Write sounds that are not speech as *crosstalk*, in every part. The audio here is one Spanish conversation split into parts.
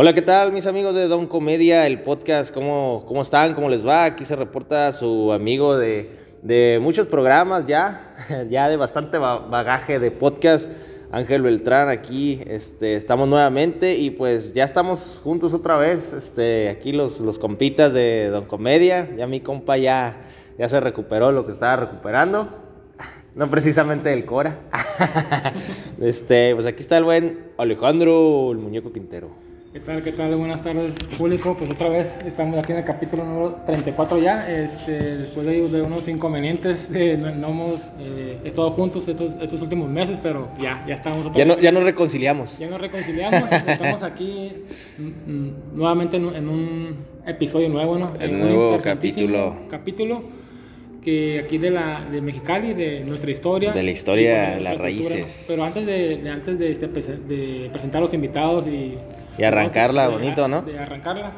Hola, ¿qué tal mis amigos de Don Comedia, el podcast? ¿Cómo, cómo están? ¿Cómo les va? Aquí se reporta su amigo de, de muchos programas ya, *laughs* ya de bastante bagaje de podcast. Ángel Beltrán aquí, este, estamos nuevamente y pues ya estamos juntos otra vez, este, aquí los, los compitas de Don Comedia, ya mi compa ya, ya se recuperó lo que estaba recuperando, *laughs* no precisamente del Cora, *laughs* este, pues aquí está el buen Alejandro, el muñeco Quintero. ¿Qué tal? ¿Qué tal? Buenas tardes, público. Pues otra vez estamos aquí en el capítulo número 34 ya. Este, después de, unos inconvenientes, no, hemos eh, estado juntos estos, estos, últimos meses, pero ya, ya estamos otra ya vez. No, ya nos reconciliamos. Ya nos reconciliamos. estamos aquí mm, mm, nuevamente en, un episodio nuevo, ¿no? El nuevo capítulo. Capítulo que aquí de la de Mexicali, de nuestra historia. De la historia, las raíces. Pero antes de, antes de, este, de presentar a los invitados y y arrancarla bonito, ¿no? De arrancarla.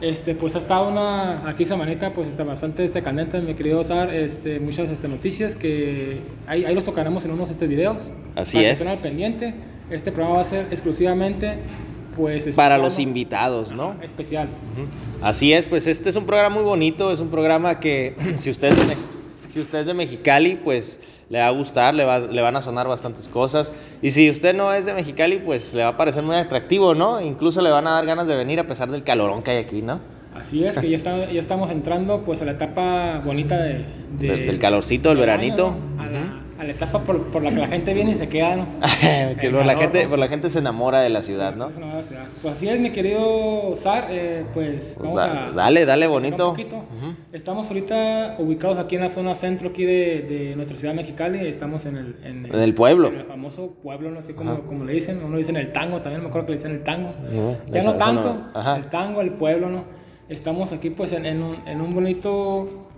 Este, pues ha estado una, aquí semanita, pues está bastante este, candente, me querido usar este, muchas este, noticias que ahí, ahí los tocaremos en unos este, videos. Así es. Que estén al pendiente. Este programa va a ser exclusivamente pues para los invitados, ¿no? especial. Así es, pues este es un programa muy bonito, es un programa que *clears throat* si usted si usted es de Mexicali, pues le va a gustar, le, va, le van a sonar bastantes cosas. Y si usted no es de Mexicali, pues le va a parecer muy atractivo, ¿no? Incluso le van a dar ganas de venir a pesar del calorón que hay aquí, ¿no? Así es, que ya, está, ya estamos entrando pues a la etapa bonita de, del, calorcito, del veranito a la etapa por, por, la que la gente viene y se queda, ¿no? *laughs* que por, la gente, por la gente se enamora de la ciudad, ¿no? Pues así es, mi querido Sar, eh, pues, pues, vamos a... Dale, dale, bonito. Estamos ahorita ubicados aquí en la zona centro aquí de, de nuestra ciudad Mexicali, estamos en el... En el, pueblo. En el famoso pueblo, ¿no? Así como, como le dicen, uno dice en el tango, también me acuerdo que le dicen el tango. ya no tanto, el tango, el pueblo, ¿no? Estamos aquí pues en, en, un, en un bonito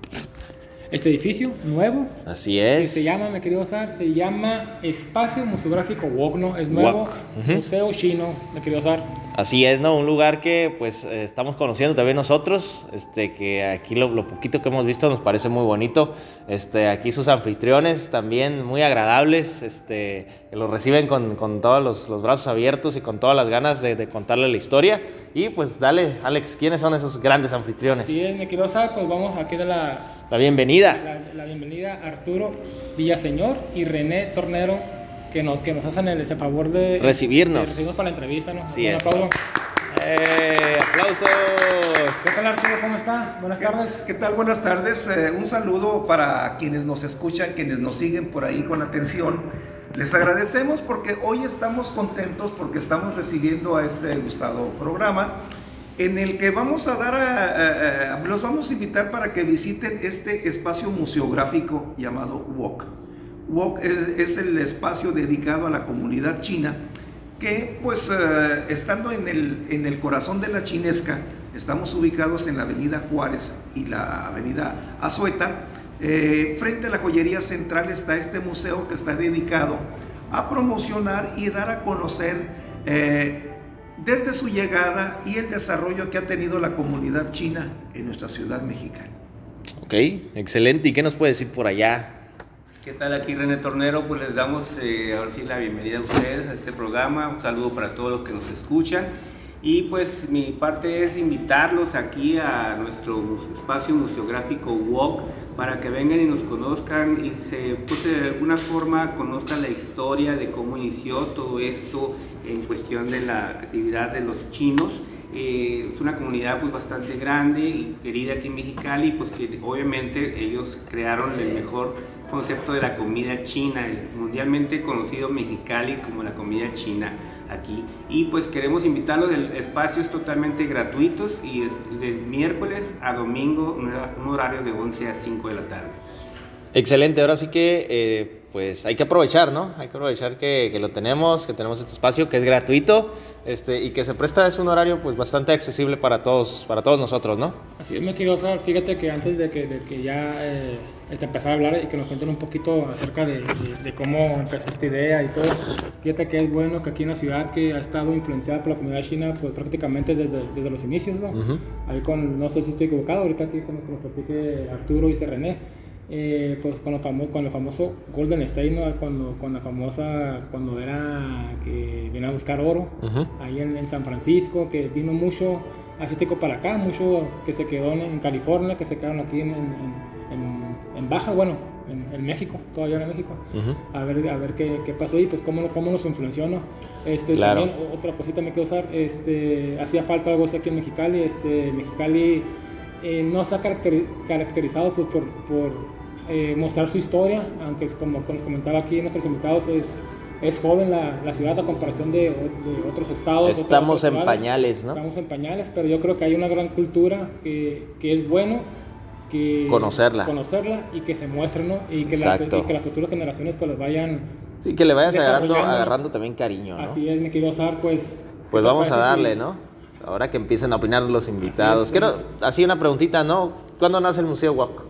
este edificio nuevo. Así es. Que se llama, me quería usar, se llama Espacio Museográfico Wok, Es nuevo. Museo chino, me quería usar. Así es, ¿no? Un lugar que pues eh, estamos conociendo también nosotros, este, que aquí lo, lo, poquito que hemos visto nos parece muy bonito. Este, aquí sus anfitriones también muy agradables, este, que lo reciben con, con todos los, los, brazos abiertos y con todas las ganas de, de, contarle la historia. Y pues dale, Alex, ¿quiénes son esos grandes anfitriones? Sí, me quiero usar, pues vamos aquí de la... La bienvenida. La, la bienvenida Arturo Villaseñor y René Tornero que nos, que nos hacen el este favor de recibirnos. recibirnos para la entrevista, ¿no? Sí, Un aplauso. ¡Eh! ¡Aplausos! ¿Qué tal Arturo? ¿Cómo está? Buenas tardes. ¿Qué tal? Buenas tardes. Eh, un saludo para quienes nos escuchan, quienes nos siguen por ahí con atención. Les agradecemos porque hoy estamos contentos porque estamos recibiendo a este gustado programa en el que vamos a dar, a, los vamos a invitar para que visiten este espacio museográfico llamado WOC. WOC es, el espacio dedicado a la comunidad china que pues eh, estando en el, en el corazón de la chinesca, estamos ubicados en la avenida Juárez y la avenida Azueta, eh, frente a la joyería central está este museo que está dedicado a promocionar y dar a conocer eh, desde su llegada y el desarrollo que ha tenido la comunidad china en nuestra ciudad mexicana. Ok, excelente. ¿Y qué nos puede decir por allá? ¿Qué tal aquí René Tornero? Pues les damos eh, ahora sí la bienvenida a ustedes a este programa. Un saludo para todos los que nos escuchan. Y pues mi parte es invitarlos aquí a nuestro espacio museográfico WOC para que vengan y nos conozcan y se, pues, de alguna forma conozcan la historia de cómo inició todo esto en cuestión de la actividad de los chinos. Eh, es una comunidad pues bastante grande y querida aquí en Mexicali, pues que obviamente ellos crearon el mejor concepto de la comida china, el mundialmente conocido Mexicali como la comida china aquí. Y pues queremos invitarlos, el espacio es totalmente gratuitos y es de miércoles a domingo, un horario de 11 a 5 de la tarde. Excelente, ahora sí que eh, pues hay que aprovechar, ¿no? Hay que aprovechar que, que, lo tenemos, que tenemos este espacio que es gratuito este, y que se presta, es un horario pues bastante accesible para todos, para todos nosotros, ¿no? Así es, me quiero saber, fíjate que antes de que, de que ya eh, este, empezar a hablar y que nos cuenten un poquito acerca de, de, cómo empezó esta idea y todo, fíjate que es bueno que aquí en la ciudad que ha estado influenciada por la comunidad china pues prácticamente desde, desde los inicios, ¿no? Ahí con, no sé si estoy equivocado, ahorita aquí con lo platique Arturo y René, eh, pues con, lo famo con el famoso Golden State, ¿no? Cuando, con la famosa, cuando era que vino a buscar oro, ahí en, San Francisco, que vino mucho asiático para acá, mucho que se quedó en, California, que se quedaron aquí en, en Baja, bueno, en, México, todavía en México, a ver, a ver qué, qué, pasó y pues cómo, cómo nos influenció, ¿no? Este, También otra cosita me quiero usar, este, hacía falta algo así aquí en Mexicali, este, Mexicali eh, no se ha caracterizado pues, por, por eh, mostrar su historia, aunque es como nos comentaba aquí nuestros invitados, es, es joven la, la ciudad a comparación de, de otros estados. Estamos en pañales, ¿no? Estamos en pañales, pero yo creo que hay una gran cultura que, que es bueno que conocerla. conocerla y que se muestre, ¿no? Y que, la, que las futuras generaciones pues los vayan... Sí, que le vayas agarrando, agarrando también cariño, ¿no? Así es, me quiero usar, pues... Pues vamos a darle, ¿no? Ahora que empiecen a opinar los invitados. Quiero, así una preguntita, ¿no? ¿Cuándo nace el Museo Walk?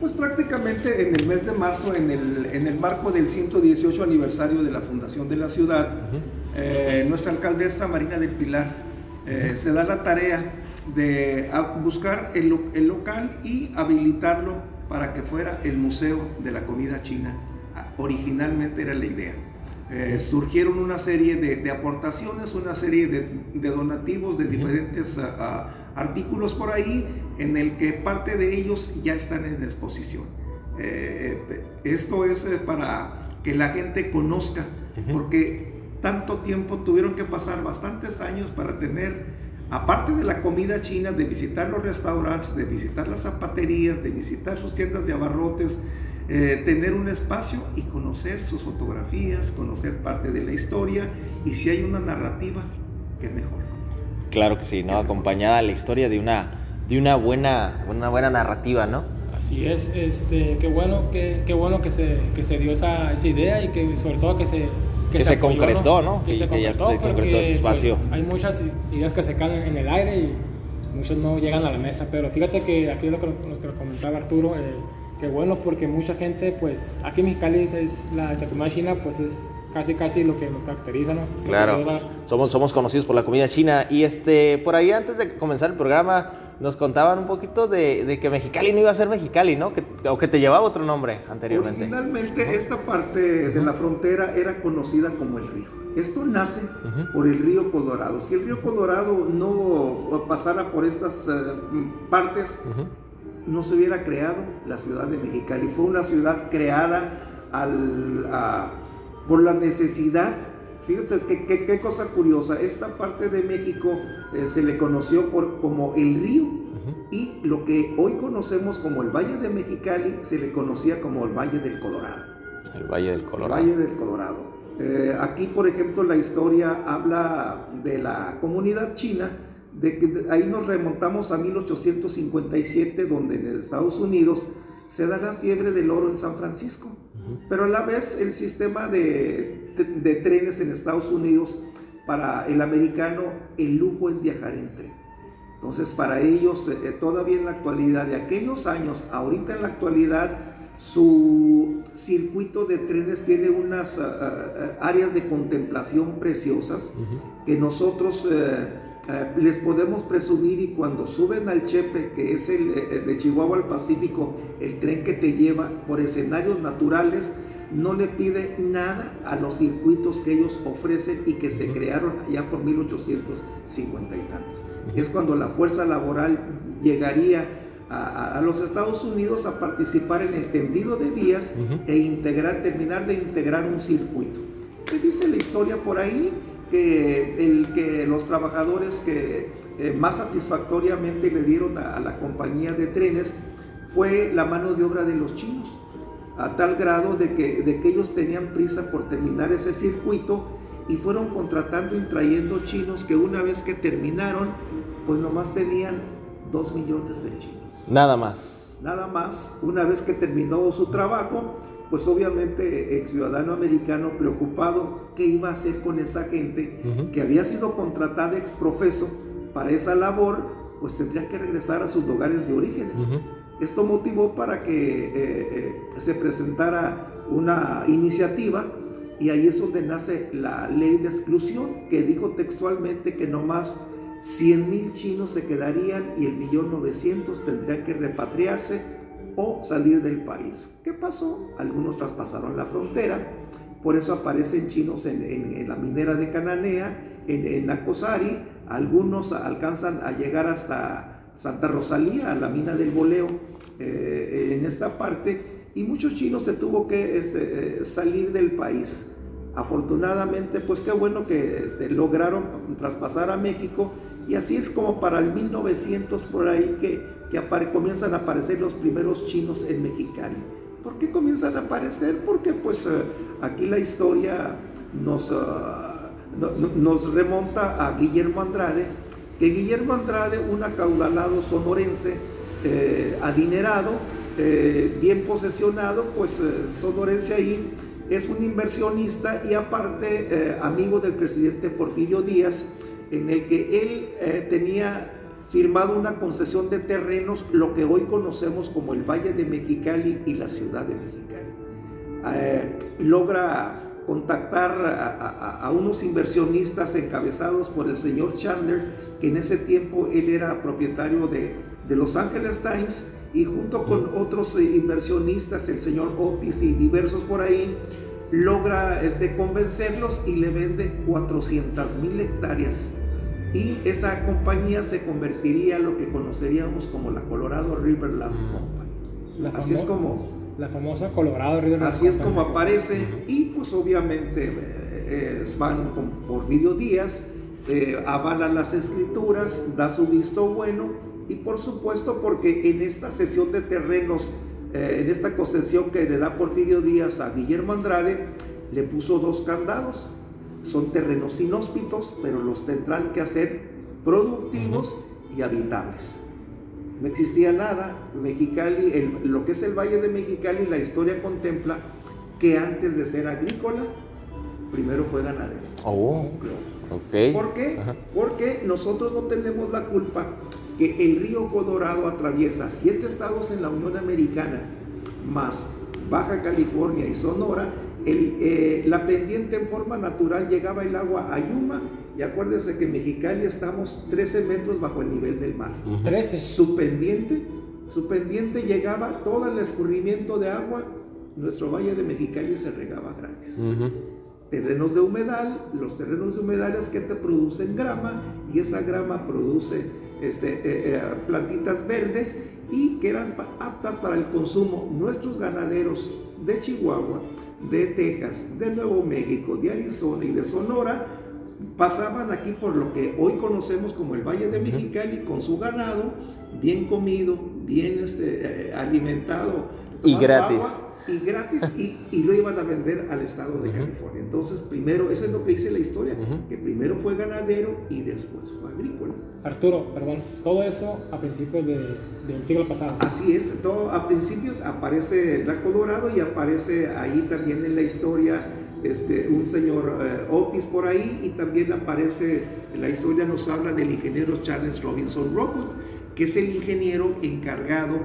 Pues prácticamente en el mes de marzo, en el, en el marco del 118 aniversario de la fundación de la ciudad, eh, nuestra alcaldesa Marina del Pilar eh, se da la tarea de buscar el, local y habilitarlo para que fuera el Museo de la Comida China. Ah, originalmente era la idea. Eh, surgieron una serie de, aportaciones, una serie de, donativos de diferentes artículos por ahí, en el que parte de ellos ya están en exposición. Eh, eh, esto es para que la gente conozca, porque tanto tiempo tuvieron que pasar bastantes años para tener aparte de la comida china, de visitar los restaurantes, de visitar las zapaterías, de visitar sus tiendas de abarrotes, eh, tener un espacio y conocer sus fotografías, conocer parte de la historia y si hay una narrativa, qué mejor. Claro que sí, ¿no? Acompañada la historia de una, de una, buena, una buena narrativa, ¿no? Así es, este, qué bueno, qué, qué bueno que se, que se dio esa, esa idea y que sobre todo que se que, se, concretó, ¿no? Que, ya se concretó este pues, espacio. hay muchas ideas que se caen en el aire y muchas no llegan a la mesa, pero fíjate que aquí lo que nos comentaba Arturo, eh, que bueno porque mucha gente, pues aquí en Mexicali es la comida china, pues es casi casi lo que nos caracteriza, ¿no? Claro, somos, somos conocidos por la comida china y este, por ahí antes de comenzar el programa nos contaban un poquito de, que Mexicali no iba a ser Mexicali, ¿no? Que, o que te llevaba otro nombre anteriormente. Originalmente esta parte de la frontera era conocida como el río. Esto nace por el río Colorado. Si el río Colorado no pasara por estas eh, partes, no se hubiera creado la ciudad de Mexicali. Fue una ciudad creada al, por la necesidad. Fíjate qué, cosa curiosa, esta parte de México eh, se le conoció por, como el río y lo que hoy conocemos como el Valle de Mexicali se le conocía como el Valle del Colorado. El Valle del Colorado. El Valle del Colorado. Eh, aquí, por ejemplo, la historia habla de la comunidad china, de que ahí nos remontamos a 1857, donde en Estados Unidos se da la fiebre del oro en San Francisco. Pero a la vez el sistema de, trenes en Estados Unidos, para el americano, el lujo es viajar en tren. Entonces, para ellos, eh, todavía en la actualidad, de aquellos años, ahorita en la actualidad, su circuito de trenes tiene unas ah, áreas de contemplación preciosas que nosotros... Eh, eh, les podemos presumir y cuando suben al Chepe, que es el eh, de Chihuahua al Pacífico, el tren que te lleva por escenarios naturales, no le pide nada a los circuitos que ellos ofrecen y que se crearon ya por 1850 y tantos. Es cuando la fuerza laboral llegaría a, los Estados Unidos a participar en el tendido de vías e integrar, terminar de integrar un circuito. ¿Qué dice la historia por ahí? Que, el, que los trabajadores que eh, más satisfactoriamente le dieron a, la compañía de trenes fue la mano de obra de los chinos, a tal grado de que, de que ellos tenían prisa por terminar ese circuito y fueron contratando y trayendo chinos que una vez que terminaron, pues nomás tenían dos millones de chinos. Nada más. Nada más, una vez que terminó su trabajo, pues obviamente el ciudadano americano preocupado qué iba a hacer con esa gente que había sido contratada ex profeso para esa labor, pues tendría que regresar a sus lugares de orígenes. Esto motivó para que eh, eh, se presentara una iniciativa y ahí es donde nace la ley de exclusión, que dijo textualmente que no más 100 mil chinos se quedarían y el millón 900 tendrían que repatriarse o salir del país. ¿Qué pasó? Algunos traspasaron la frontera, por eso aparecen chinos en, la minera de Cananea, en, en Acosari, algunos alcanzan a llegar hasta Santa Rosalía, a la mina del Boleo, eh, en esta parte, y muchos chinos se tuvo que este, eh, salir del país. Afortunadamente, pues qué bueno que este, lograron traspasar a México y así es como para el 1900 por ahí que, que comienzan a aparecer los primeros chinos en Mexicali. ¿Por qué comienzan a aparecer? Porque pues eh, aquí la historia nos, ah, nos remonta a Guillermo Andrade, que Guillermo Andrade, un acaudalado sonorense, eh, adinerado, eh, bien posesionado, pues sonorense ahí, es un inversionista y aparte amigo del presidente Porfirio Díaz, en el que él eh, tenía firmado una concesión de terrenos, lo que hoy conocemos como el Valle de Mexicali y la ciudad de Mexicali. Eh, logra contactar a, unos inversionistas encabezados por el señor Chandler, que en ese tiempo él era propietario de, de Los Angeles Times, y junto con otros inversionistas, el señor Otis y diversos por ahí, logra este, convencerlos y le vende 400 mil hectáreas. Y esa compañía se convertiría en lo que conoceríamos como la Colorado Riverland mm. Company. así es como... La famosa Colorado Riverland Así es como aparece y pues obviamente eh, van con Porfirio Díaz, eh, avalan las escrituras, da su visto bueno y por supuesto porque en esta sesión de terrenos eh, en esta concesión que le da Porfirio Díaz a Guillermo Andrade, le puso dos candados. Son terrenos inhóspitos, pero los tendrán que hacer productivos y habitables. No existía nada. Mexicali, lo que es el Valle de Mexicali, la historia contempla que antes de ser agrícola, primero fue ganadero. Oh, ¿Por qué? Porque nosotros no tenemos la culpa que el río Colorado atraviesa siete estados en la Unión Americana, más Baja California y Sonora, eh, la pendiente en forma natural llegaba el agua a Yuma y acuérdense que en Mexicali estamos 13 metros bajo el nivel del mar. 13. Su pendiente, su pendiente llegaba todo el escurrimiento de agua, nuestro valle de Mexicali se regaba gratis. Terrenos de humedal, los terrenos de humedales que te producen grama y esa grama produce este, eh, eh, plantitas verdes y que eran aptas para el consumo. Nuestros ganaderos de Chihuahua, de Texas, de Nuevo México, de Arizona y de Sonora pasaban aquí por lo que hoy conocemos como el Valle de Mexicali con su ganado bien comido, bien este, eh, alimentado. Y gratis y gratis y, lo iban a vender al estado de California. Entonces, primero, eso es lo que dice la historia, que primero fue ganadero y después fue agrícola. Arturo, perdón, todo eso a principios del siglo pasado. Así es, todo a principios aparece la Colorado y aparece ahí también en la historia este, un señor eh, Otis por ahí y también aparece, la historia nos habla del ingeniero Charles Robinson Rockwood, que es el ingeniero encargado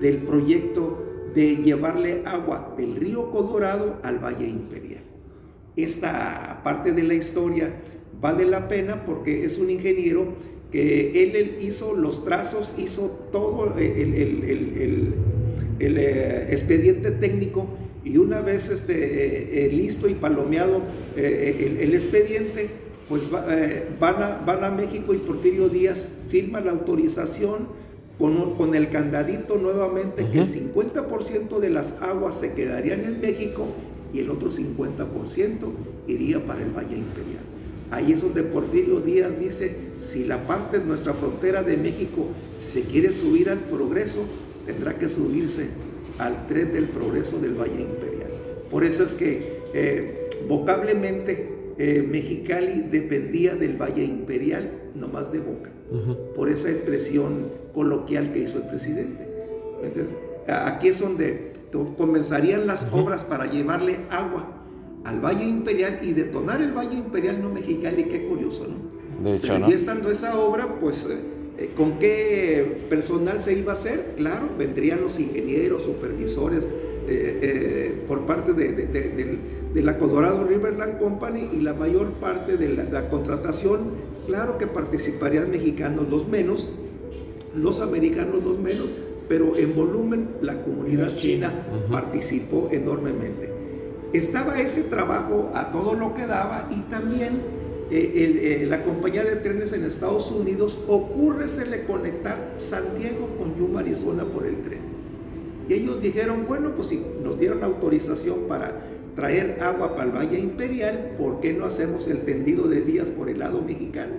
del proyecto de llevarle agua del río Colorado al Valle Imperial. Esta parte de la historia vale la pena porque es un ingeniero que él, hizo los trazos, hizo todo el, eh, expediente técnico y una vez este, eh, eh, listo y palomeado el, expediente, pues van, a, van a México y Porfirio Díaz firma la autorización con, el candadito nuevamente que el 50% de las aguas se quedarían en México y el otro 50% iría para el Valle Imperial. Ahí es donde Porfirio Díaz dice, si la parte de nuestra frontera de México se quiere subir al progreso, tendrá que subirse al tren del progreso del Valle Imperial. Por eso es que eh, vocablemente eh, Mexicali dependía del Valle Imperial, no más de boca, por esa expresión coloquial que hizo el presidente. Entonces, aquí es donde comenzarían las obras para llevarle agua al Valle Imperial y detonar el Valle Imperial, no Mexicali, qué curioso, ¿no? De hecho, Y estando esa obra, pues, eh, eh, ¿con qué personal se iba a hacer? Claro, vendrían los ingenieros, supervisores, por parte de, del de la Colorado Riverland Company y la mayor parte de la, contratación, claro que participarían mexicanos los menos, los americanos los menos, pero en volumen la comunidad china participó enormemente. Estaba ese trabajo a todo lo que daba y también eh, eh, la compañía de trenes en Estados Unidos ocurre le conectar San Diego con Yuma, Arizona por el tren. Y ellos dijeron, bueno, pues si nos dieron autorización para traer agua para el Valle Imperial, ¿por qué no hacemos el tendido de vías por el lado mexicano?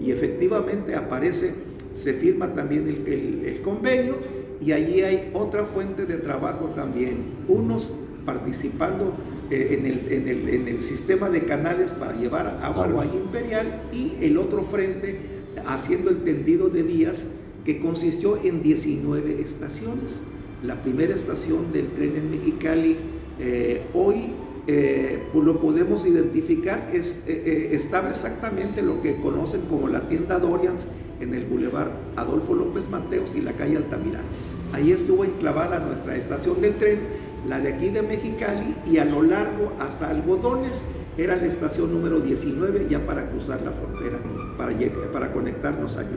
Y efectivamente aparece, se firma también el, convenio y allí hay otra fuente de trabajo también, unos participando eh, en, el, en, el, sistema de canales para llevar agua al Valle Imperial y el otro frente haciendo el tendido de vías que consistió en 19 estaciones. La primera estación del tren en Mexicali eh, hoy eh, lo podemos identificar, es, eh, estaba exactamente lo que conocen como la tienda Dorians en el Boulevard Adolfo López Mateos y la calle Altamirano. Ahí estuvo enclavada nuestra estación del tren, la de aquí de Mexicali, y a lo largo hasta Algodones era la estación número 19 ya para cruzar la frontera, para, para conectarnos a Yuma.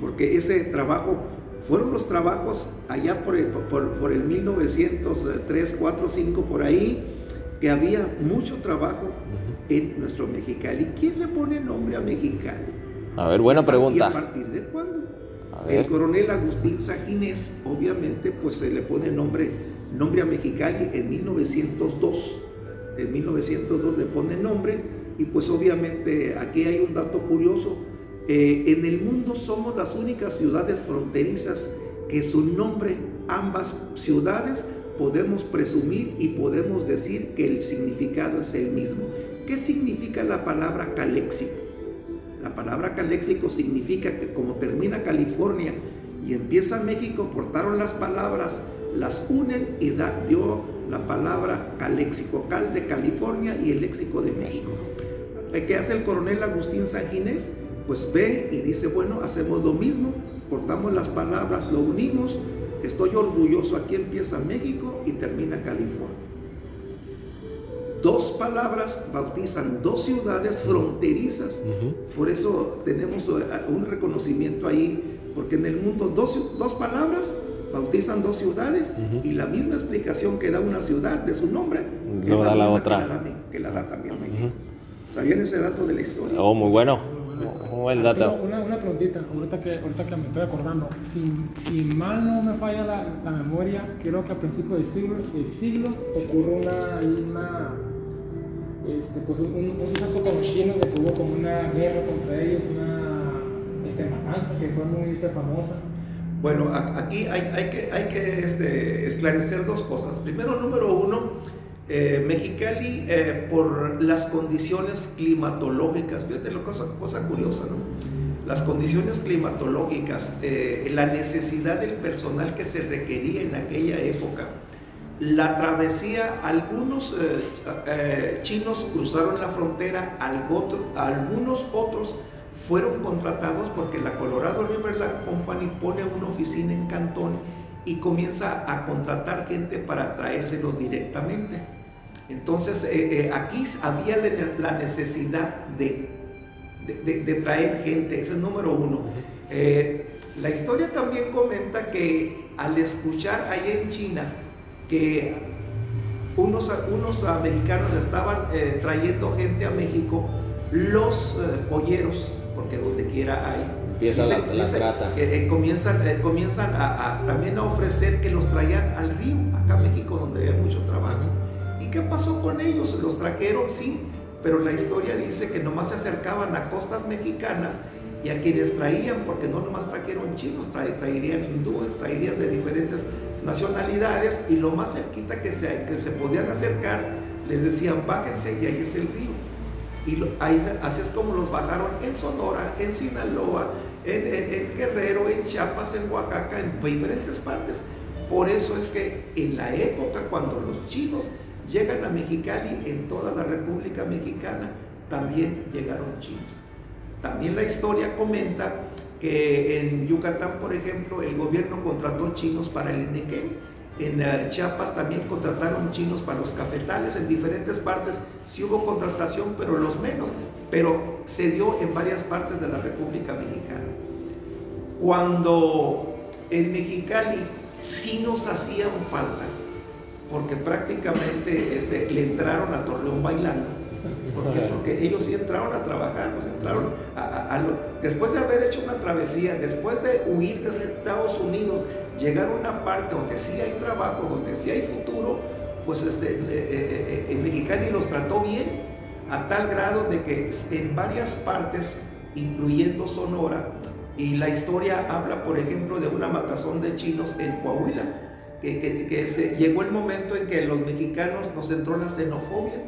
Porque ese trabajo fueron los trabajos allá por el, por, el 1903, 4, 5, por ahí, que había mucho trabajo en nuestro Mexicali. ¿Quién le pone nombre a Mexicali? A ver, buena pregunta. ¿Y a partir de cuándo? El coronel Agustín Sajinés, obviamente, pues se le pone nombre, nombre a Mexicali en 1902. En 1902 le pone nombre y pues obviamente aquí hay un dato curioso eh, en el mundo somos las únicas ciudades fronterizas que su nombre, ambas ciudades, podemos presumir y podemos decir que el significado es el mismo. ¿Qué significa la palabra caléxico? La palabra caléxico significa que como termina California y empieza México, cortaron las palabras, las unen y da, dio la palabra caléxico, cal de California y el léxico de México. ¿Qué hace el coronel Agustín Sanginés? Pues ve y dice, bueno, hacemos lo mismo, cortamos las palabras, lo unimos, estoy orgulloso, aquí empieza México y termina California. Dos palabras bautizan dos ciudades fronterizas, por eso tenemos eh, un reconocimiento ahí, porque en el mundo dos, dos palabras bautizan dos ciudades y la misma explicación que da una ciudad de su nombre, que da la otra. Que la da, también México. ¿Sabían ese dato de la historia? Oh, muy bueno. Buen dato. Una, una preguntita, ahorita que, ahorita que me estoy acordando. Si, si mal no me falla la, la, memoria, creo que a principios del siglo, del siglo ocurrió una, una este, pues un, un, suceso con los chinos de que hubo como una guerra contra ellos, una este, matanza que fue muy este, famosa. Bueno, aquí hay, hay que, hay que este, esclarecer dos cosas. Primero, número uno, eh, Mexicali, eh, por las condiciones climatológicas, fíjate lo cosa, cosa curiosa, ¿no? Las condiciones climatológicas, eh, la necesidad del personal que se requería en aquella época, la travesía, algunos chinos cruzaron la frontera, algunos otros fueron contratados porque la Colorado River Land Company pone una oficina en Cantón y comienza a contratar gente para traérselos directamente. Entonces, eh, eh, aquí había la necesidad de, de, traer gente, ese es número uno. Eh, la historia también comenta que al escuchar ahí en China que unos, unos americanos estaban trayendo gente a México, los polleros, porque donde quiera hay, Empieza la, comienzan, comienzan a, también a ofrecer que los traían al río, acá en México, donde hay mucho trabajo qué pasó con ellos? ¿Los trajeron? Sí, pero la historia dice que nomás se acercaban a costas mexicanas y a quienes traían, porque no nomás trajeron chinos, traerían hindúes, traerían de diferentes nacionalidades y lo más cerquita que se, que se podían acercar, les decían bájense y ahí es el río. Y ahí, así es como los bajaron en Sonora, en Sinaloa, en, en Guerrero, en Chiapas, en Oaxaca, en diferentes partes. Por eso es que en la época cuando los chinos llegan a Mexicali, en toda la República Mexicana también llegaron chinos. También la historia comenta que en Yucatán, por ejemplo, el gobierno contrató chinos para el Inequén. En eh, Chiapas también contrataron chinos para los cafetales. En diferentes partes sí hubo contratación, pero los menos. Pero se dio en varias partes de la República Mexicana. Cuando en Mexicali sí nos hacían falta, porque prácticamente este, le entraron a Torreón bailando. Porque ellos sí entraron a trabajar, pues entraron a, después de haber hecho una travesía, después de huir de Estados Unidos, llegar a una parte donde sí hay trabajo, donde sí hay futuro, pues este, eh, eh, eh, en Mexicali los trató bien, a tal grado de que en varias partes, incluyendo Sonora, y la historia habla, por ejemplo, de una matazón de chinos en Coahuila, que, que, este, llegó el momento en que los mexicanos nos entró la xenofobia.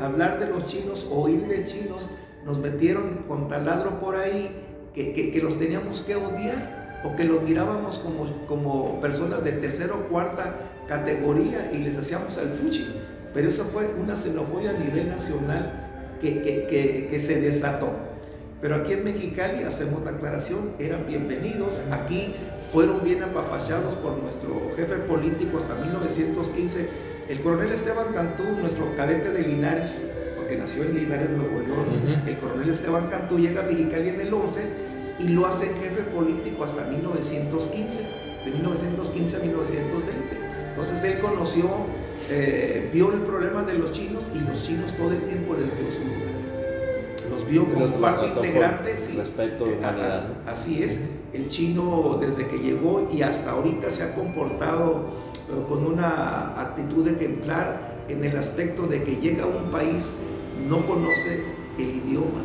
Hablar de los chinos, oír de chinos, nos metieron con taladro por ahí que, que, los teníamos que odiar o que los mirábamos como, como personas de tercera o cuarta categoría y les hacíamos al fuchi. Pero eso fue una xenofobia a nivel nacional que, que se desató. Pero aquí en Mexicali hacemos la aclaración, eran bienvenidos, aquí fueron bien apapachados por nuestro jefe político hasta 1915, el coronel Esteban Cantú, nuestro cadete de Linares, porque nació en Linares, Nuevo León, el coronel Esteban Cantú llega a Mexicali en el 11 y lo hace jefe político hasta 1915, de 1915 a 1920. Entonces él conoció, eh, vio el problema de los chinos y los chinos todo el tiempo les dio su lugar vio como parte integrante. Sí, respeto, eh, humanidad. Así es, el chino desde que llegó y hasta ahorita se ha comportado eh, con una actitud ejemplar en el aspecto de que llega a un país, no conoce el idioma,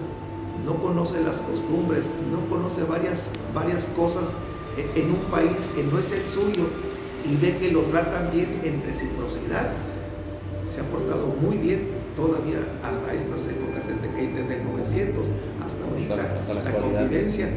no conoce las costumbres, no conoce varias, varias cosas eh, en un país que no es el suyo y ve que lo tratan bien en reciprocidad. Se ha portado muy bien todavía hasta estas épocas, desde, que, desde el 900 hasta ahorita, hasta, la, convivencia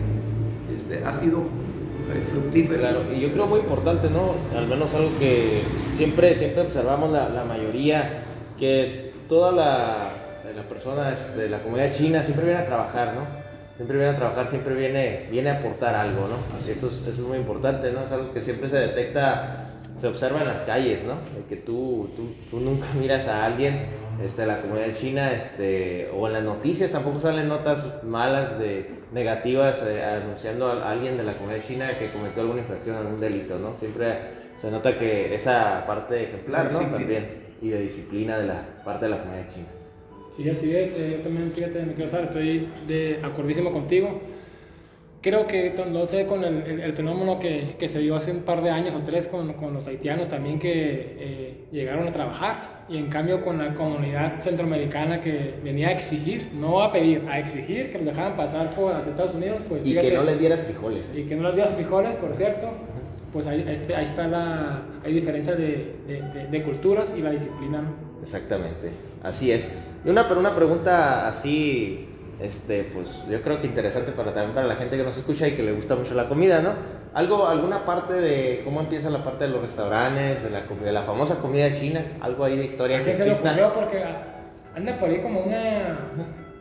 este, ha sido eh, fructífera. Claro, y yo creo muy importante, ¿no? Al menos algo que siempre, siempre observamos la, la mayoría, que toda la, la persona, este, la comunidad china siempre viene a trabajar, ¿no? Siempre viene a trabajar, siempre viene, viene a aportar algo, ¿no? Eso es, eso es muy importante, ¿no? Es algo que siempre se detecta, se observa en las calles, ¿no? De que tú, tú, tú nunca miras a alguien este, la comunidad china, este, o en las noticias tampoco salen notas malas de negativas eh, anunciando a alguien de la comunidad china que cometió alguna infracción, algún delito, ¿no? Siempre se nota que esa parte ejemplar, ¿no? También, y de disciplina de la parte de la comunidad china. Sí, así es. Eh, yo también, fíjate, me quiero saber, estoy de acordísimo contigo. Creo que, no sé, con el, el, fenómeno que, que, se dio hace un par de años o tres con, con los haitianos también que eh, llegaron a trabajar y en cambio con la comunidad centroamericana que venía a exigir, no a pedir, a exigir que los dejaran pasar por los Estados Unidos, pues... Y que no les dieras frijoles. ¿eh? Y que no les dieras frijoles, por cierto. Pues ahí, este, ahí está la... Hay diferencia de, de, de, culturas y la disciplina. Exactamente, así es. Y una, pero una pregunta así este, pues yo creo que interesante para también para la gente que nos escucha y que le gusta mucho la comida, ¿no? Algo, alguna parte de cómo empieza la parte de los restaurantes, de la, de la famosa comida china, algo ahí de historia que se exista. ocurrió porque anda por ahí como una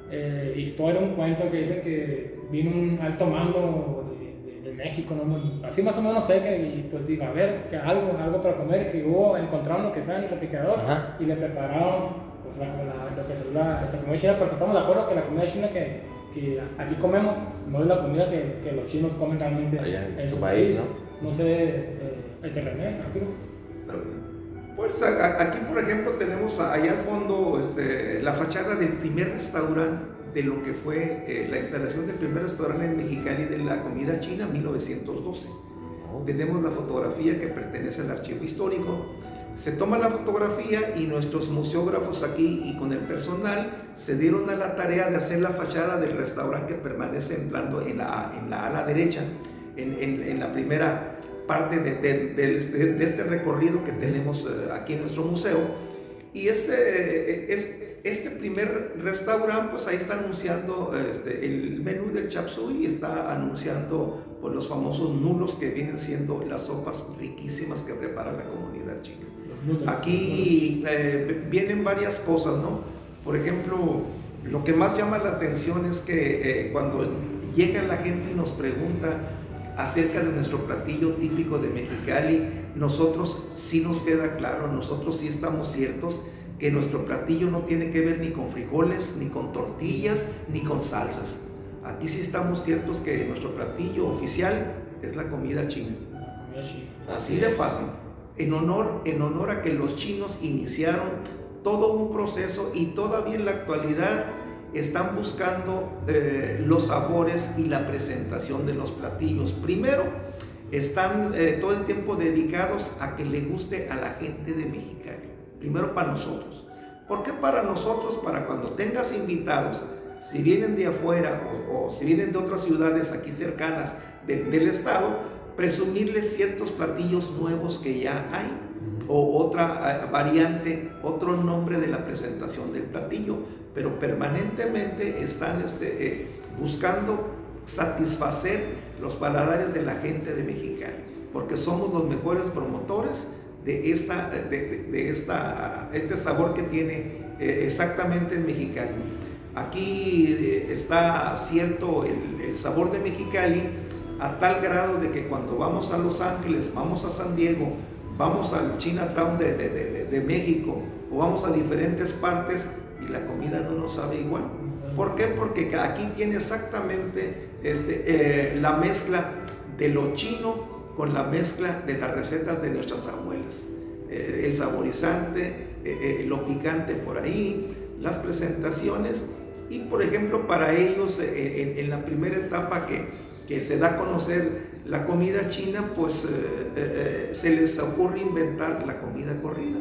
eh, historia, un cuento que dice que vino un alto mando de, de, México, ¿no? así más o menos sé que, y pues digo, a ver, que algo, algo para comer, que hubo, encontraron lo que sea en el refrigerador y le prepararon pues, la, lo que es la, comida china, porque estamos de acuerdo que la comida china que, que aquí comemos no es la comida que, que los chinos comen realmente en, su país, ¿no? No sé, eh, este René, Arturo. Pues aquí, por ejemplo, tenemos allá al fondo este, la fachada del primer restaurante de lo que fue eh, la instalación del primer restaurante en Mexicali de la comida china 1912. Tenemos la fotografía que pertenece al archivo histórico. Se toma la fotografía y nuestros museógrafos aquí y con el personal se dieron a la tarea de hacer la fachada del restaurante que permanece entrando en la, en la ala derecha, en, en, la primera parte de, de, de, este, recorrido que tenemos eh, aquí en nuestro museo. Y este, eh, es, este primer restaurante, pues ahí está anunciando este, el menú del chap y está anunciando pues, los famosos nulos que vienen siendo las sopas riquísimas que prepara la comunidad china. Aquí eh, vienen varias cosas, ¿no? Por ejemplo, lo que más llama la atención es que eh, cuando llega la gente y nos pregunta acerca de nuestro platillo típico de Mexicali, nosotros sí nos queda claro, nosotros sí estamos ciertos que nuestro platillo no tiene que ver ni con frijoles, ni con tortillas, ni con salsas. Aquí sí estamos ciertos que nuestro platillo oficial es la comida china. Comida china. Así de fácil. En honor, en honor a que los chinos iniciaron todo un proceso y todavía en la actualidad están buscando eh, los sabores y la presentación de los platillos. Primero, están eh, todo el tiempo dedicados a que le guste a la gente de Mexicali. Primero para nosotros. ¿Por qué para nosotros? Para cuando tengas invitados, si vienen de afuera o, si vienen de otras ciudades aquí cercanas del estado, presumirles ciertos platillos nuevos que ya hay o otra eh, variante, otro nombre de la presentación del platillo, pero permanentemente están este, eh, buscando satisfacer los paladares de la gente de Mexicali, porque somos los mejores promotores de, esta, de, esta, este sabor que tiene eh, exactamente en Mexicali. Aquí está cierto el, el sabor de Mexicali, a tal grado de que cuando vamos a Los Ángeles, vamos a San Diego, vamos al Chinatown de, de, de, México o vamos a diferentes partes y la comida no nos sabe igual. ¿Por qué? Porque aquí tiene exactamente este, eh, la mezcla de lo chino con la mezcla de las recetas de nuestras abuelas. Eh, el saborizante, eh, lo picante por ahí, las presentaciones y por ejemplo para ellos en, en la primera etapa que, que se da a conocer la comida china, pues eh, eh, se les ocurre inventar la comida corrida.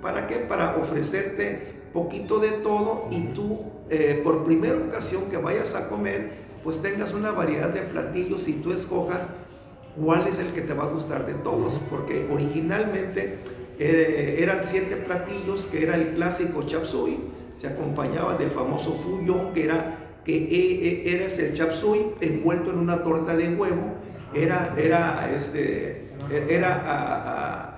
¿Para qué? Para ofrecerte poquito de todo y tú eh, por primera ocasión que vayas a comer, pues tengas una variedad de platillos y tú escojas cuál es el que te va a gustar de todos, porque originalmente eran siete platillos, que era el clásico chap suey, se acompañaba del famoso fuyon, que era que e, e, eres el chap suey envuelto en una torta de huevo, era, era, este, era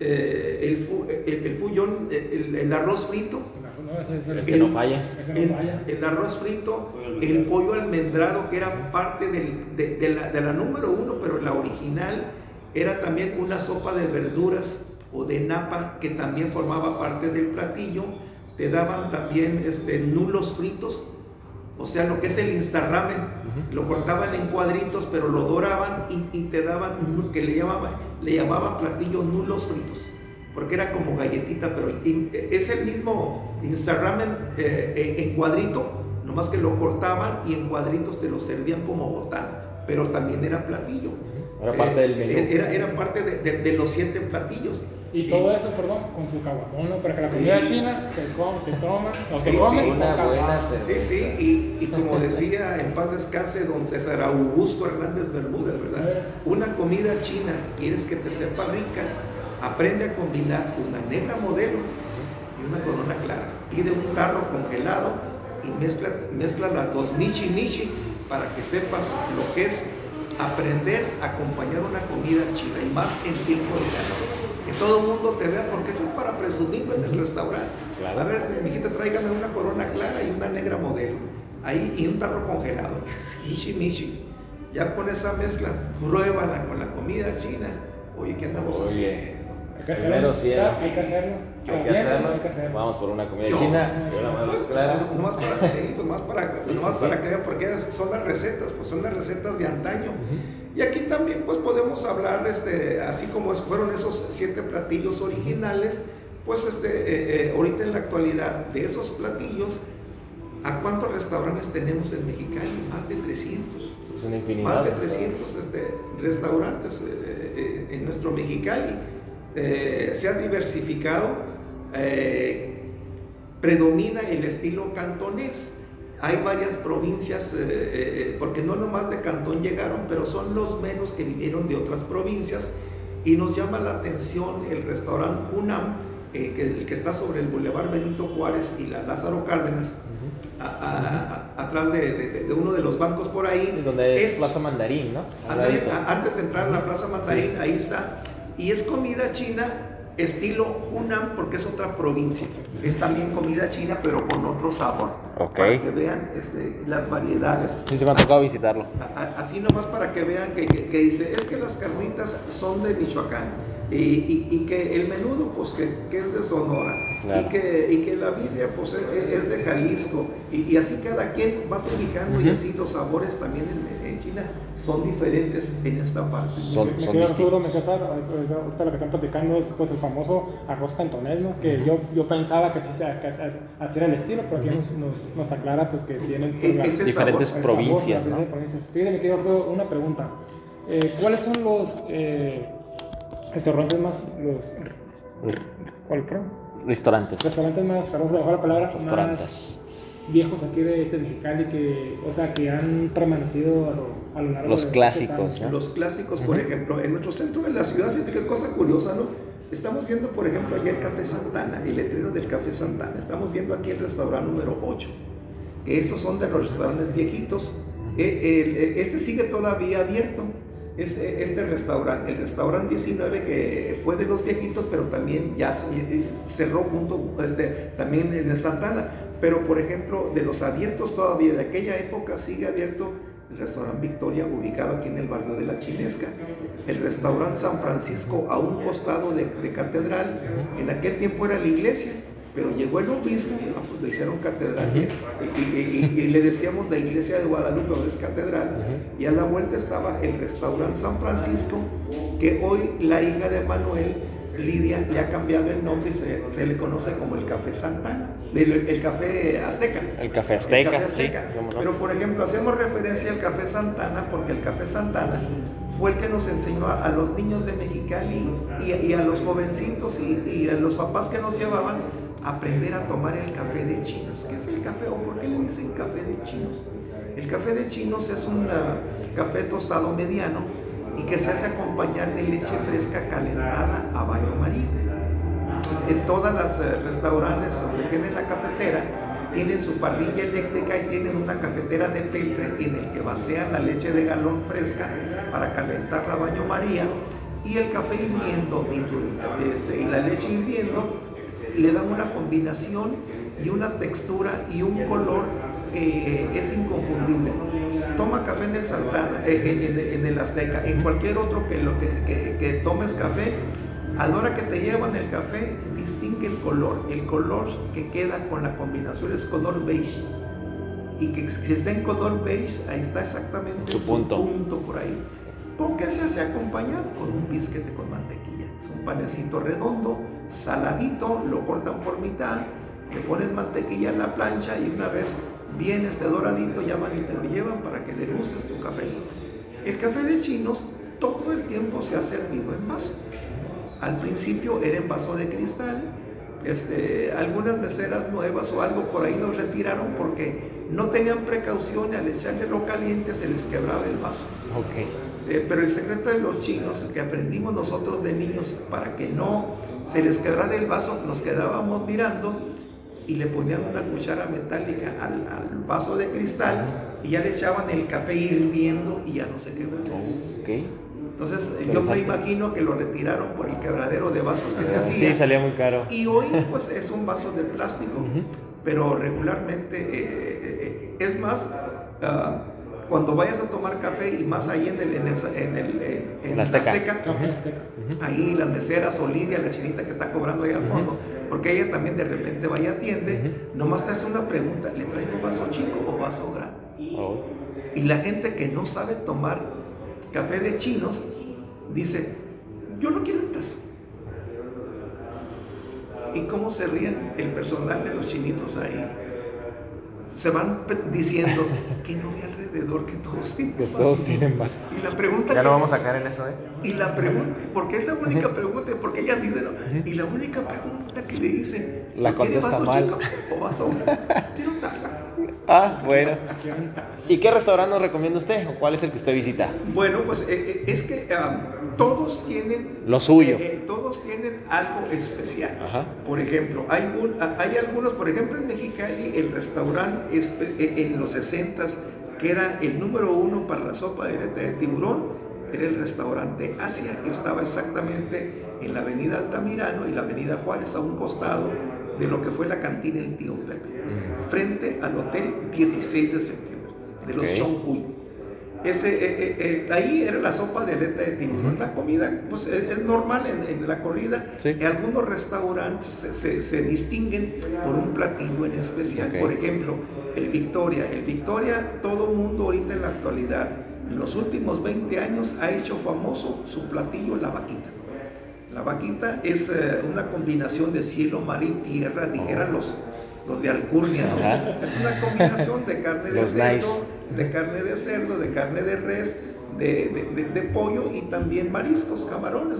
eh, el, el, el, fullón, el, arroz frito. el que no falla. El, arroz frito, el pollo almendrado, que era parte del, de, de, la, de la número uno, pero la original era también una sopa de verduras o de napa que también formaba parte del platillo. Te daban también este, nulos fritos o sea, lo que es el Instaramen, lo cortaban en cuadritos, pero lo doraban y, te daban, que le llamaban, le llamaban platillos nulos fritos, porque era como galletita, pero es el mismo Instaramen eh, eh, en cuadrito, nomás que lo cortaban y en cuadritos te lo servían como botana, pero también era platillo. Era parte del menú. Eh, era, era parte de, de los siete platillos. Y todo eso, perdón, con su caguamón, ¿no? Para que la comida china se, come, se toma, o se come sí, una buena Sí, sí, y, y, como decía en paz descanse don César Augusto Hernández Bermúdez, ¿verdad? Una comida china, quieres que te sepa rica, aprende a combinar una negra modelo y una corona clara. Pide un tarro congelado y mezcla, mezcla las dos michi michi para que sepas lo que es aprender a acompañar una comida china y más en tiempo de calor que todo el mundo te vea, porque eso es para presumirlo en el restaurante. A ver, mijita, tráigame una corona clara y una negra modelo. Ahí, y un tarro congelado. Michi, michi. Ya con esa mezcla, pruébala con la comida china. Oye, ¿qué andamos haciendo? Hay que hacerlo. Primero sí, hay que hacerlo. Hay que hacerlo. Vamos por una comida china. Pues, clara. Nomás para, sí, pues más para, nomás para que vean, porque son las recetas, pues son las recetas de antaño. Y aquí también pues podemos hablar, este, así como fueron esos siete platillos originales, pues este, eh, eh, ahorita en la actualidad de esos platillos, ¿a cuántos restaurantes tenemos en Mexicali? Más de 300. Es una infinidad. Más de 300 este, restaurantes eh, en nuestro Mexicali. Se ha diversificado, predomina el estilo cantonés hay varias provincias, eh, eh, eh, porque no nomás de Cantón llegaron, pero son los menos que vinieron de otras provincias. Y nos llama la atención el restaurante Junam, que, que, está sobre el Boulevard Benito Juárez y la Lázaro Cárdenas, atrás de, de, uno de los bancos por ahí. Donde es, Plaza Mandarín, ¿no? antes de entrar a la Plaza Mandarín, ahí está. Y es comida china estilo Hunan porque es otra provincia. Es también comida china, pero con otro sabor. Ok. Para que vean este, las variedades. Sí, se me ha tocado visitarlo. A- a- Así nomás para que vean que, que- que dice, es que las carnitas son de Michoacán y, y- y que el menudo pues que, que es de Sonora Claro. y, que, y que la birria pues e- es de Jalisco y, y así cada quien vas ubicando y Ujú. así los sabores también en, en China son diferentes en esta parte. Son- me son Arturo, me quedo Sara, esto- esto- ahorita lo que están platicando es pues el famoso arroz cantonés, ¿no? Que yo, yo pensaba que así, que así era el estilo, pero aquí nos, nos, nos aclara pues que viene por E- es Diferentes sabor. el sabor, provincias. Fíjate, me quedo Arturo, una pregunta. Eh, ¿Cuáles son los eh, restaurantes más, los, ¿cuál? Restaurantes. Restaurantes más, perdón, la palabra, más Restaurantes. Viejos aquí de este Mexicali que, o sea, que han permanecido a lo, a lo largo Los de clásicos? ¿no? Los clásicos, por ejemplo, en nuestro centro de la ciudad, fíjate qué cosa curiosa, ¿no? Estamos viendo, por ejemplo, allá el Café Santana, el letrero del Café Santana. Estamos viendo aquí el restaurante número 8, que esos son de los restaurantes viejitos. Eh, eh, este sigue todavía abierto, es, este restaurante, el restaurante 19, que fue de los viejitos, pero también ya eh, cerró junto, este, también en el Santana. Pero, por ejemplo, de los abiertos todavía de aquella época sigue abierto el restaurante Victoria, ubicado aquí en el barrio de La Chinesca, el restaurante San Francisco, a un costado de, de Catedral, en aquel tiempo era la iglesia, pero llegó el obispo, ah, pues le hicieron catedral, y, y- y- y le decíamos la iglesia de Guadalupe, ahora es catedral, y a la vuelta estaba el restaurante San Francisco, que hoy la hija de Manuel, Lidia, le ha cambiado el nombre y se, se le conoce como el Café Santana, el, el Café Azteca. El café azteca, El Café sí. Azteca. Pero por ejemplo, hacemos referencia al Café Santana porque el Café Santana fue el que nos enseñó a, a los niños de Mexicali y, y a los jovencitos y, y a los papás que nos llevaban a aprender a tomar el café de chinos. ¿Qué es el café o por qué le dicen café de chinos? El café de chinos es un ah, café tostado mediano y que se hace acompañar de leche fresca calentada a baño maría en todas las eh, restaurantes donde tienen la cafetera tienen su parrilla eléctrica y tienen una cafetera de peltre en el que vacían la leche de galón fresca para calentar la baño María y el café hirviendo este, y la leche hirviendo le dan una combinación y una textura y un color que es inconfundible. Toma café en el Santana, eh, en, en- en el Azteca, en cualquier otro que, lo que, que- que tomes café, a la hora que te llevan el café, distingue el color. El color que queda con la combinación es color beige. Y que si está en color beige, ahí está exactamente Su punto. punto por ahí. Porque se hace acompañar con un bisquete con mantequilla. Es un panecito redondo, saladito, lo cortan por mitad, le pones mantequilla en la plancha y una vez bien este doradito llaman y te lo llevan para que le gustes tu café. El café de chinos todo el tiempo se ha servido en vaso. Al principio era en vaso de cristal. Este, algunas meseras nuevas o algo por ahí nos retiraron porque no tenían precaución y al echarle lo caliente se les quebraba el vaso. Ok. Eh, pero el secreto de los chinos que aprendimos nosotros de niños para que no se les quebrara el vaso, nos quedábamos mirando y le ponían una cuchara metálica al, al vaso de cristal y ya le echaban el café hirviendo y ya no se quebraba. Ok. Entonces eh, yo me imagino que lo retiraron por el quebradero de vasos que se hacía. Sí, salía muy caro. Y hoy pues es un vaso de plástico, pero regularmente eh, eh, es más, ah, cuando vayas a tomar café y más ahí en el, en el, en el- en- en La Azteca. Ahí las meseras o Lidia, la chinita que está cobrando ahí al fondo, porque ella también de repente va y atiende, nomás te hace una pregunta, ¿le traigo vaso chico o vaso grande? Oh. Y la gente que no sabe tomar café de chinos dice, yo no quiero en taza. ¿Y cómo se ríen el personal de los chinitos ahí? Se van diciendo *laughs* que no ve alrededor que todos tienen Que vaso. todos tienen vaso. Y la pregunta Ya que- no vamos a caer en eso, ¿eh? y la pregunta, porque es la única pregunta, porque ellas dicen, ¿no? y la única pregunta que le dicen, La ¿quiere contesta vaso mal. chico o vaso grande? Quiero taza. Ah, bueno. ¿Y qué restaurante nos recomienda usted? ¿O cuál es el que usted visita? Bueno, pues eh, eh, es que ah, todos tienen Lo suyo. eh, todos tienen algo especial. Ajá. Por ejemplo, hay, un- ah, hay algunos, por ejemplo, en Mexicali, el restaurante en los 60 que era el número uno para la sopa directa de tiburón, era el restaurante Asia, que estaba exactamente en la avenida Altamirano y la avenida Juárez, a un costado de lo que fue la cantina El Tío Pepe. Frente al hotel 16 de septiembre, de los Ok. Ese, eh, eh, eh, ahí era la sopa de aleta de tiburón. La comida pues, es, es normal en, en la corrida. Sí. En algunos restaurantes se, se- se distinguen por un platillo en especial. Por ejemplo, el Victoria. El Victoria, todo mundo ahorita en la actualidad, en los últimos 20 años, ha hecho famoso su platillo, la vaquita. La vaquita es eh, una combinación de cielo, mar y tierra, dijeran los, los de Alcurnia. ¿no? Es una combinación de carne de cerdo, nice. de carne de cerdo, de carne de res, de, de- de- de pollo y también mariscos, camarones.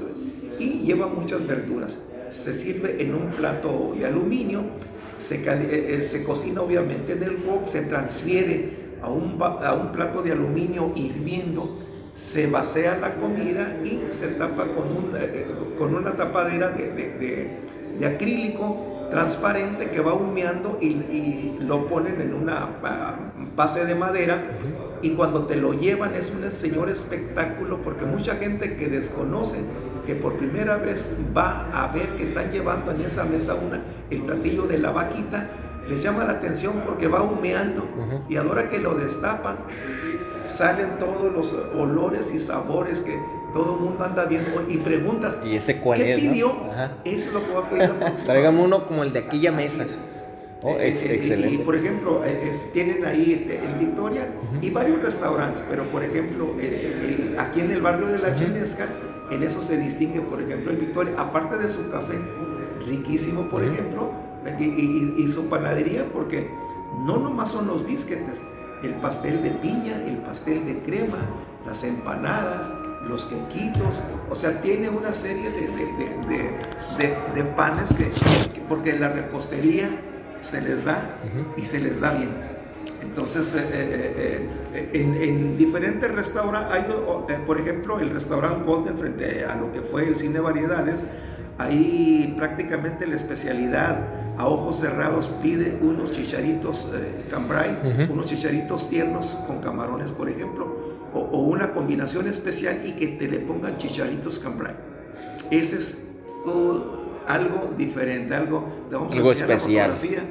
Y lleva muchas verduras. Se sirve en un plato de aluminio, se, eh, eh, se cocina obviamente en el wok, se transfiere a un, a un plato de aluminio hirviendo, se vacía la comida y se tapa con, un, eh, con una tapadera de, de- de- de acrílico transparente que va humeando y, y lo ponen en una ah, base de madera. Y cuando te lo llevan es un señor espectáculo porque mucha gente que desconoce que por primera vez va a ver que están llevando en esa mesa una, el platillo de la vaquita les llama la atención porque va humeando. Y a la hora que lo destapan salen todos los olores y sabores que todo el mundo anda viendo y preguntas ¿Y ese cuál ¿qué es, pidió? Eso es lo que va a pedir la *laughs* próxima Tráigame uno como el de aquella Así mesa. es. Oh, Eh, ex- eh, y- excelente. Y, por ejemplo, eh, es- tienen ahí este, el Victoria y varios restaurantes, pero por ejemplo, el- aquí en el barrio de La Chinesca, en eso se distingue, por ejemplo, el Victoria, aparte de su café, riquísimo, por ejemplo, y, y- y su panadería, porque no nomás son los bisquetes, el pastel de piña, el pastel de crema, las empanadas, los quequitos, o sea, tiene una serie de, de- de- panes que, que- porque la repostería se les da y se les da bien. Entonces, eh, eh, eh, en, en diferentes restaurantes, hay, por ejemplo, el restaurante Golden frente a lo que fue el cine Variedades, ahí prácticamente la especialidad a ojos cerrados pide unos chicharitos cambray, unos chicharitos tiernos con camarones, por ejemplo, o, o una combinación especial y que te le pongan chicharitos cambray. Ese es uh, algo diferente, algo, a Algo la especial. fotografía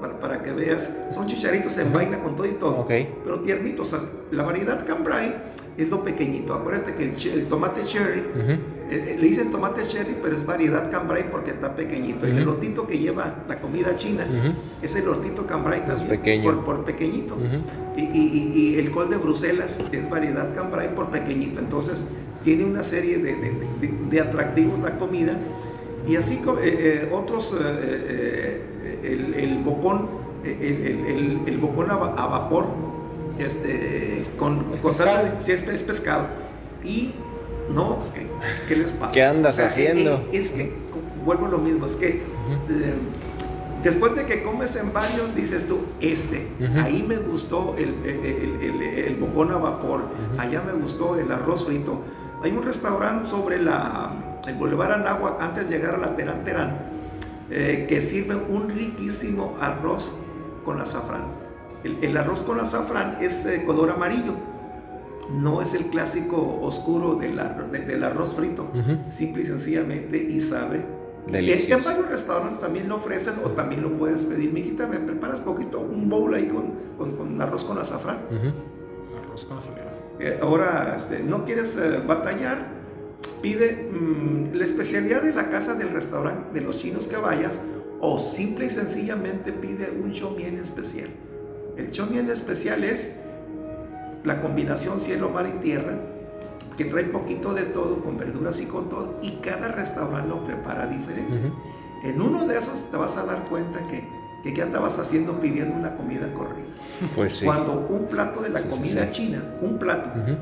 para, para que veas. Son chicharitos en vaina con todo y todo, pero tiernitos. O sea, La variedad cambray es lo pequeñito. Acuérdate que el, el tomate cherry, eh, le dicen tomate cherry, pero es variedad cambray porque está pequeñito. El Ujú. elotito que lleva la comida china es el elotito cambray también, pequeño. Por, por pequeñito. Y, y- el col de Bruselas es variedad cambray por pequeñito. Entonces tiene una serie de, de- de- de atractivos la comida. Y así eh, eh, otros, eh, eh, el, el bocón, el, el- el- el bocón a, va- a vapor, este, con, ¿Es con salsa, de- sí, es, es pescado. Y no, pues ¿qué, qué les pasa? ¿Qué andas haciendo? eh, es que, vuelvo a lo mismo, es que eh, después de que comes en varios, dices tú, este, ahí me gustó el, el, el- el- el bocón a vapor, allá me gustó el arroz frito. Hay un restaurante sobre la, el Boulevard Anáhuac, antes de llegar a la Terán Terán, eh, que sirve un riquísimo arroz con azafrán. El, el arroz con azafrán es eh, color amarillo, no es el clásico oscuro del, ar- de- del arroz frito, simple y sencillamente y sabe. Delicioso. En, en varios restaurantes también lo ofrecen o también lo puedes pedir. Mijita, me preparas poquito, un bowl ahí con, con- con arroz con azafrán. Ujú. Arroz con azafrán. Eh, ahora, este, no quieres eh, batallar, pide mm, la especialidad de la casa del restaurante de los chinos que vayas o simple y sencillamente pide un en especial. El en especial es la combinación cielo, mar y tierra que trae poquito de todo, con verduras y con todo, y cada restaurante lo prepara diferente. Ujú. En uno de esos te vas a dar cuenta que, que ¿qué andabas haciendo pidiendo una comida corrida? Pues sí. Cuando un plato de la Sí, comida sí. china, un plato, Ujú.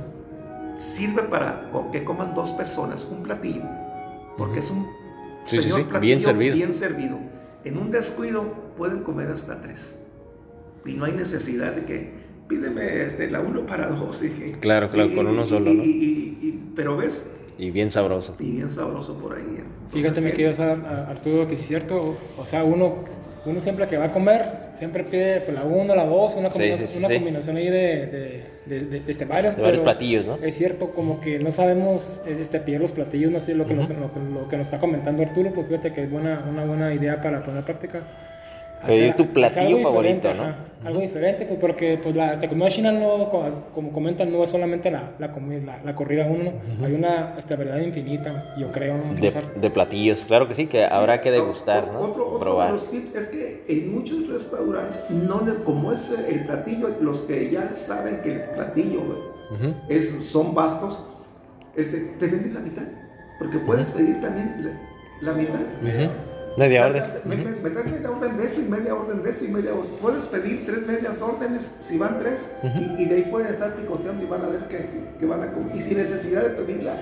sirve para que coman dos personas, un platillo, porque es un Sí, sí, señor platillo bien servido. bien servido. En un descuido pueden comer hasta tres. Y no hay necesidad de que pídeme este, la uno para dos. dije. Claro, claro, Y- con uno solo, y- ¿no? y- y- y- pero ves, Y bien sabroso. y bien sabroso por ahí. Entonces, Fíjate, me que- quiero saber, a- Arturo, que es cierto. O sea, uno, uno siempre que va a comer, siempre pide pues, la 1, la 2, una, combinación, sí, sí, una sí. combinación ahí de, de, de, de- de este, varias. De varios platillos, ¿no? Es cierto, como que no sabemos este, pedir los platillos, no sé, lo que, lo, que- lo que- lo que nos está comentando Arturo, pues fíjate que es buena, una buena idea para poner práctica. Pedir tu platillo favorito, ¿no? algo diferente, pues porque pues la esta comida china no, como comentan, no es solamente la, la comida, la, corrida uno, hay una esta variedad infinita, yo creo, ¿no? de, de, platillos, claro que sí, que habrá que degustar, ¿no? Otro, otro de los tips es que en muchos restaurantes, no como es el platillo, los que ya saben que el platillo es, son vastos, este, te venden la mitad, porque puedes pedir también la, mitad. Media orden. Me, traes media orden de esto y media orden de esto y media orden. Puedes pedir tres medias órdenes si van tres y, de ahí pueden estar picoteando y van a ver que, van a comer. Y sin necesidad de pedir la,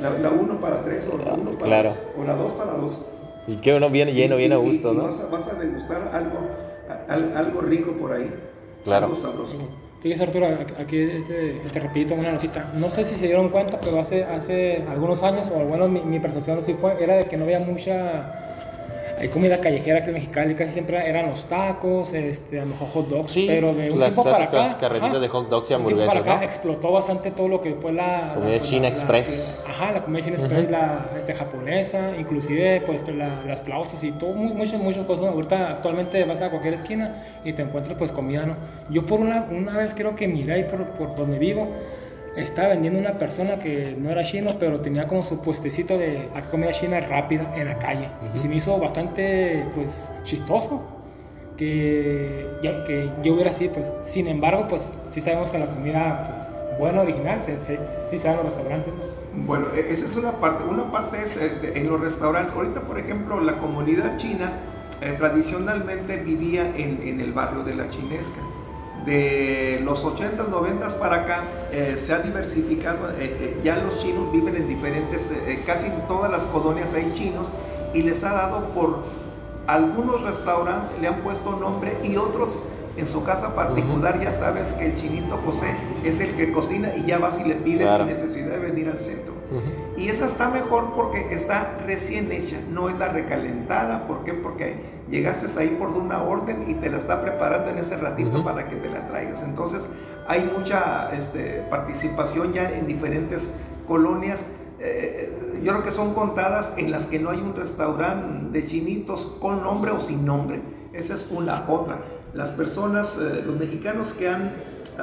la, uno para tres o la uno para claro. dos, o la dos para dos. Y que uno viene lleno, viene a gusto, ¿no? Vas a, vas a, degustar algo, algo rico por ahí. Claro. Algo sabroso. Fíjese Arturo, aquí este, este repito una notita. No sé si se dieron cuenta, pero hace, hace algunos años, o bueno, mi, mi percepción así fue, era de que no había mucha hay comida callejera que en Mexicali casi siempre eran los tacos, este, a lo mejor hot dogs, sí, pero de un las tiempo para acá, carreritas de hot dogs y hamburguesas, para acá explotó bastante todo lo que fue la comida la, china express. ajá, la comida china express, la este, japonesa, inclusive pues las flautas y todo, muchas muchas cosas. Ahorita actualmente vas a cualquier esquina y te encuentras pues comida, ¿no? Yo por una, una vez creo que miré por, por donde vivo estaba vendiendo una persona que no era chino, pero tenía como su puestecito de comida china rápida en la calle. Y se me hizo bastante, pues, chistoso que, que yo hubiera así, pues. Sin embargo, pues, sí sabemos que la comida, pues, buena, original, se, se, sí saben los restaurantes, Bueno, e, esa es una parte. Una parte es este, en los restaurantes. Ahorita, por ejemplo, la comunidad china eh, tradicionalmente vivía en, en el barrio de la chinesca de los 80s, 90s para acá eh, se ha diversificado, eh, eh, ya los chinos viven en diferentes, casi en todas las colonias hay chinos y les ha dado por algunos restaurantes le han puesto nombre y otros en su casa particular ya sabes que el chinito José es el que cocina y ya vas y le pides sin necesidad de venir al centro. Y esa está mejor porque está recién hecha, no es la recalentada. ¿Por qué? Porque llegaste ahí por una orden y te la está preparando en ese ratito para que te la traigas. Entonces hay mucha este, participación ya en diferentes colonias. Eh, yo creo que son contadas en las que no hay un restaurante de chinitos con nombre o sin nombre. Esa es una otra. Las personas, eh, los mexicanos que han eh,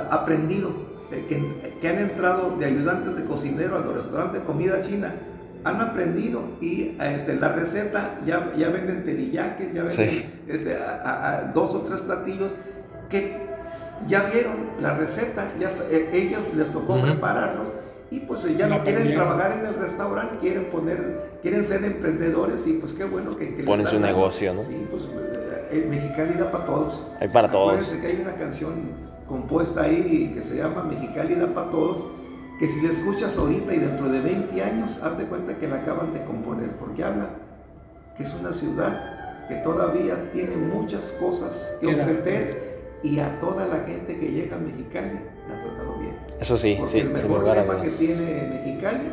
aprendido, que, han entrado de ayudantes de cocinero a los restaurantes de comida china, han aprendido y este, la receta ya, ya venden teriyaques, ya venden este, a, dos o tres platillos que ya vieron la receta, ya, eh, ellos les tocó prepararlos y pues ya no quieren trabajar en el restaurante, quieren poner, quieren ser emprendedores y pues qué bueno que, que ponen su negocio, ¿no? Sí, pues el Mexicali da para todos. Hay para Acuérdense todos. que hay una canción compuesta ahí que se llama Mexicali da para todos que si la escuchas ahorita y dentro de 20 años, haz de cuenta que la acaban de componer, porque habla que es una ciudad que todavía tiene muchas cosas que ofrecer y a toda la gente que llega a Mexicali la ha tratado bien. Eso sí, porque sí. El mejor lema que tiene Mexicali,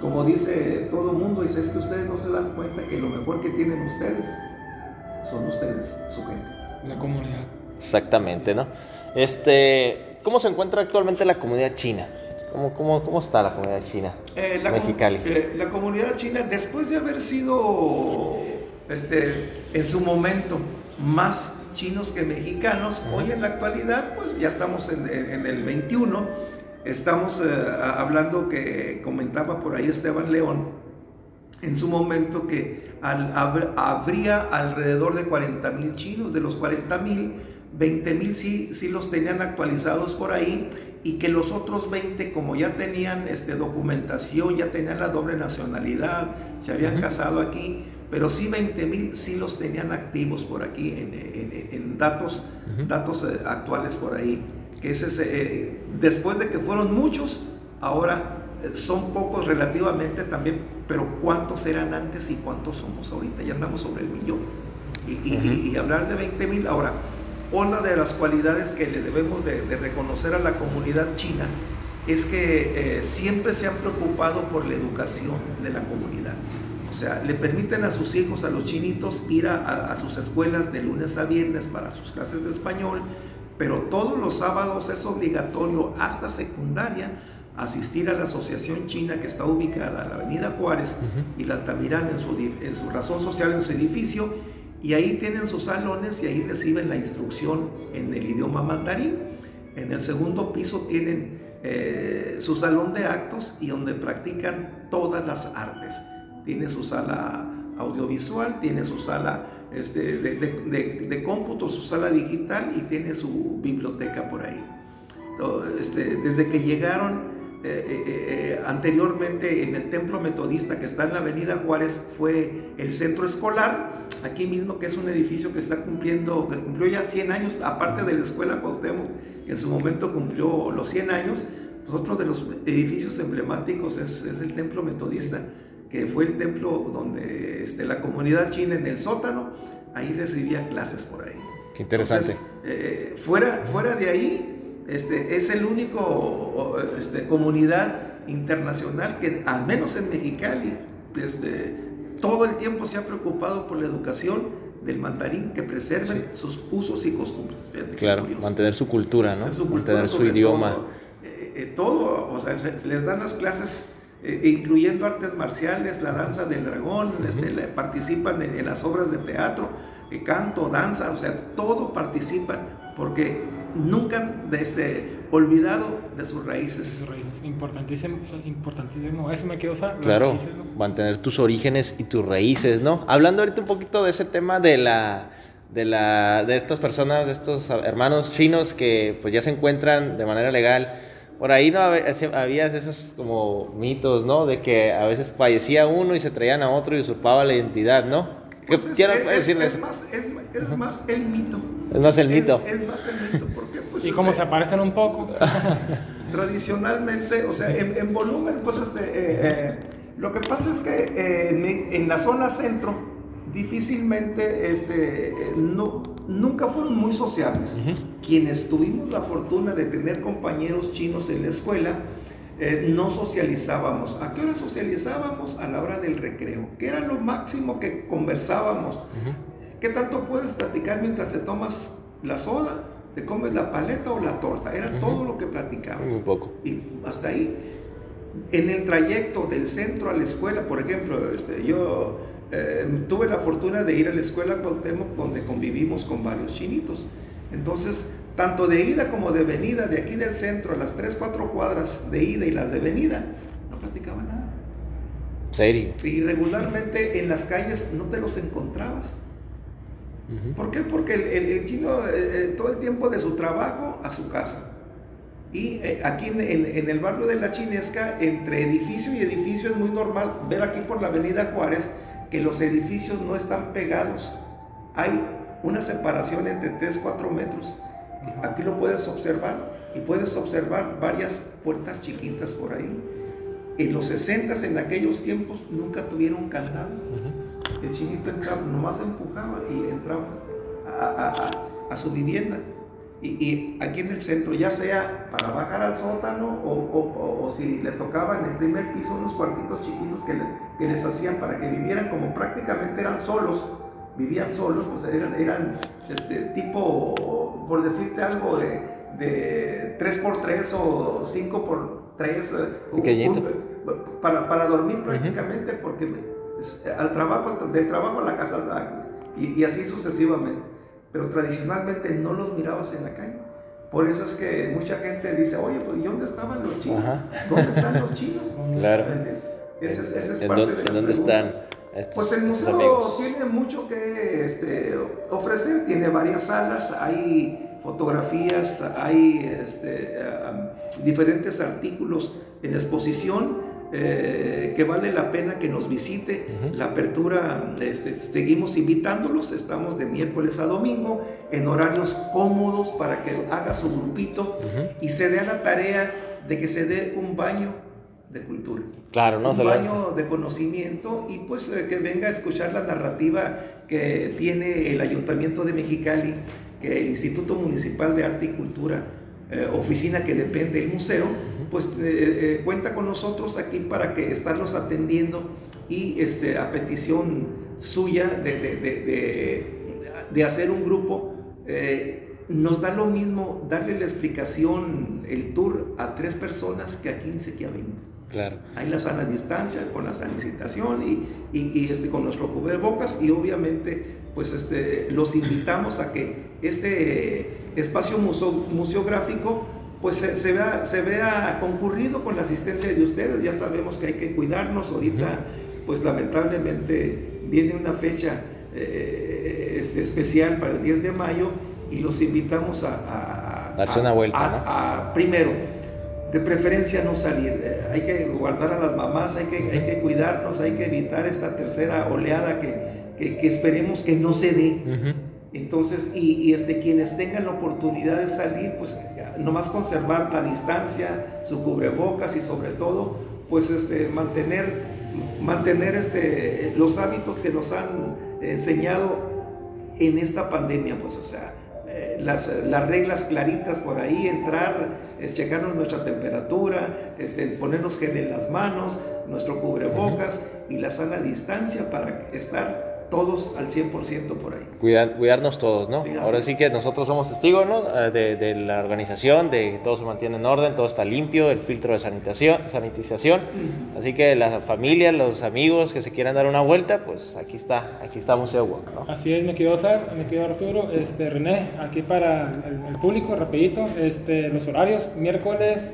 como dice todo el mundo, dice es que ustedes no se dan cuenta que lo mejor que tienen ustedes son ustedes, su gente. La comunidad. Exactamente, ¿no? Este, ¿cómo se encuentra actualmente la comunidad china? ¿Cómo, cómo, cómo está la comunidad china? Eh, la Mexicali. Eh, la comunidad china, después de haber sido este, en su momento más chinos que mexicanos, hoy en la actualidad, pues ya estamos en, en el 21, estamos eh, hablando que comentaba por ahí Esteban León, en su momento que al, habría alrededor de 40 mil chinos, de los 40 mil, 20 mil sí, sí los tenían actualizados por ahí y que los otros 20, como ya tenían este, documentación, ya tenían la doble nacionalidad, se habían casado aquí, pero sí 20 mil sí los tenían activos por aquí en, en, datos, datos eh, actuales por ahí. Que es eh, después de que fueron muchos, ahora eh, son pocos relativamente también, pero ¿cuántos eran antes y cuántos somos ahorita? Ya andamos sobre el millón. Y, y, y hablar de 20 mil, ahora, una de las cualidades que le debemos de, reconocer a la comunidad china es que eh, siempre se han preocupado por la educación de la comunidad. O sea, le permiten a sus hijos, a los chinitos, ir a, sus escuelas de lunes a viernes para sus clases de español, pero todos los sábados es obligatorio hasta secundaria asistir a la Asociación China que está ubicada en la Avenida Juárez y la Altamirán en su, en su razón social, en su edificio, Y ahí tienen sus salones y ahí reciben la instrucción en el idioma mandarín. En el segundo piso tienen eh, su salón de actos y donde practican todas las artes. Tiene su sala audiovisual, tiene su sala este, de, cómputo, su sala digital y tiene su biblioteca por ahí. Este, desde que llegaron eh, eh, eh, anteriormente en el templo metodista que está en la avenida Juárez fue el centro escolar, aquí mismo que es un edificio que está cumpliendo, que cumplió ya 100 años, aparte de la escuela Cuauhtémoc, que en su momento cumplió los 100 años, pues otro de los edificios emblemáticos es, es, el templo metodista, que fue el templo donde este, la comunidad china en el sótano, ahí recibía clases por ahí. Qué interesante. fuera, fuera de ahí, este, es el único este, comunidad internacional que, al menos en Mexicali, este, todo el tiempo se ha preocupado por la educación del mandarín, que preserven sus usos y costumbres. claro, mantener su cultura, ¿no? mantener su idioma. Eh, eh, todo, o sea, les dan las clases, eh, incluyendo artes marciales, la danza del dragón, este, participan en, las obras de teatro, canto, danza, o sea, todo participan, porque nunca este, olvidado de sus raíces. Importantísimo, importantísimo. Eso me quedó Claro, mantener tus orígenes y tus raíces, ¿no? Hablando ahorita un poquito de ese tema de la de la de estas personas, de estos hermanos chinos que pues ya se encuentran de manera legal. Por ahí no había esos como mitos, ¿no? De que a veces fallecía uno y se traían a otro y usurpaba la identidad, ¿no? ¿Qué pues quiero decirles? Es más, es, más el mito. Es más el mito. Es, más el mito. Pues, y como este, se aparecen un poco. *laughs* tradicionalmente, o sea, en, volumen, pues este, eh, eh, lo que pasa es que eh, en, la zona centro, difícilmente, este, no, nunca fueron muy sociables. Quienes tuvimos la fortuna de tener compañeros chinos en la escuela, eh, no socializábamos. ¿A qué hora socializábamos? A la hora del recreo, que era lo máximo que conversábamos. ¿Qué tanto puedes platicar mientras te tomas la soda? ¿Te comes la paleta o la torta? Era todo lo que platicábamos. Un poco. Y hasta ahí. En el trayecto del centro a la escuela, por ejemplo, este, yo eh, tuve la fortuna de ir a la escuela Cuauhtémoc donde convivimos con varios chinitos. Entonces, tanto de ida como de venida, de aquí del centro, a las 3, 4 cuadras de ida y las de venida, no platicaban nada. ¿Serio? Y regularmente en las calles no te los encontrabas. ¿Por qué? Porque el, chino eh, eh, todo el tiempo de su trabajo a su casa. Y eh, aquí en, en, el barrio de la Chinesca, entre edificio y edificio es muy normal ver aquí por la avenida Juárez que los edificios no están pegados. Hay una separación entre 3, 4 metros. Aquí lo puedes observar y puedes observar varias puertas chiquitas por ahí. En los 60 en aquellos tiempos nunca tuvieron candado. El chinito entraba, nomás empujaba y entraba a, su vivienda. Y, aquí en el centro, ya sea para bajar al sótano o, si le tocaba en el primer piso unos cuartitos chiquitos que, que les hacían para que vivieran como prácticamente eran solos, vivían solos, pues eran, eran este, tipo, por decirte algo, de, de 3x3 o 5x3. Uh, para, para dormir prácticamente, porque al trabajo, del trabajo a la casa, y, y, así sucesivamente. Pero tradicionalmente no los mirabas en la calle. Por eso es que mucha gente dice, oye, pues ¿y dónde estaban los chinos? ¿Dónde están los chinos? *laughs* Claro. Esa es, esa es parte dónde, ¿En dónde están? pues el museo tiene mucho que este, ofrecer, tiene varias salas, hay fotografías, hay este, diferentes artículos en exposición eh, que vale la pena que nos visite. La apertura, este, seguimos invitándolos, estamos de miércoles a domingo en horarios cómodos para que haga su grupito y se dé a la tarea de que se dé un baño de cultura. Claro, ¿no? Un baño de conocimiento y pues eh, que venga a escuchar la narrativa que tiene el Ayuntamiento de Mexicali, que el Instituto Municipal de Arte y Cultura, eh, oficina que depende del museo, pues eh, cuenta con nosotros aquí para que estarlos atendiendo y este, a petición suya de, de, de, de hacer un grupo nos da lo mismo darle la explicación, el tour a tres personas que a 15 que a 20. Claro. Hay la sana distancia con la sanitización y, y, este, con nuestro cubrebocas y obviamente pues este, los invitamos a que este espacio museográfico pues se, vea, se vea concurrido con la asistencia de ustedes. Ya sabemos que hay que cuidarnos. Ahorita, pues lamentablemente viene una fecha eh, este, especial para el 10 de mayo y los invitamos a... Darse una vuelta, a, primero, de preferencia no salir. Eh, hay que guardar a las mamás, hay que, hay que cuidarnos, hay que evitar esta tercera oleada que, que, esperemos que no se dé. Entonces, y, este, quienes tengan la oportunidad de salir, pues nomás conservar la distancia, su cubrebocas y sobre todo, pues este, mantener, mantener este, los hábitos que nos han enseñado en esta pandemia, pues o sea, eh, las, las, reglas claritas por ahí, entrar, es checarnos nuestra temperatura, este, ponernos gel en las manos, nuestro cubrebocas y la sana distancia para estar todos al 100% por ahí. Cuidar, cuidarnos todos, ¿no? Ahora sí que nosotros somos testigos, ¿no? Eh, de, de, la organización, de que todo se mantiene en orden, todo está limpio, el filtro de sanitación, sanitización. Así que la familia, los amigos que se quieran dar una vuelta, pues aquí está, aquí está Museo Walk, ¿no? Así es, me quedo Sar, me quedo Arturo, este, René, aquí para el, el público, rapidito, este, los horarios, miércoles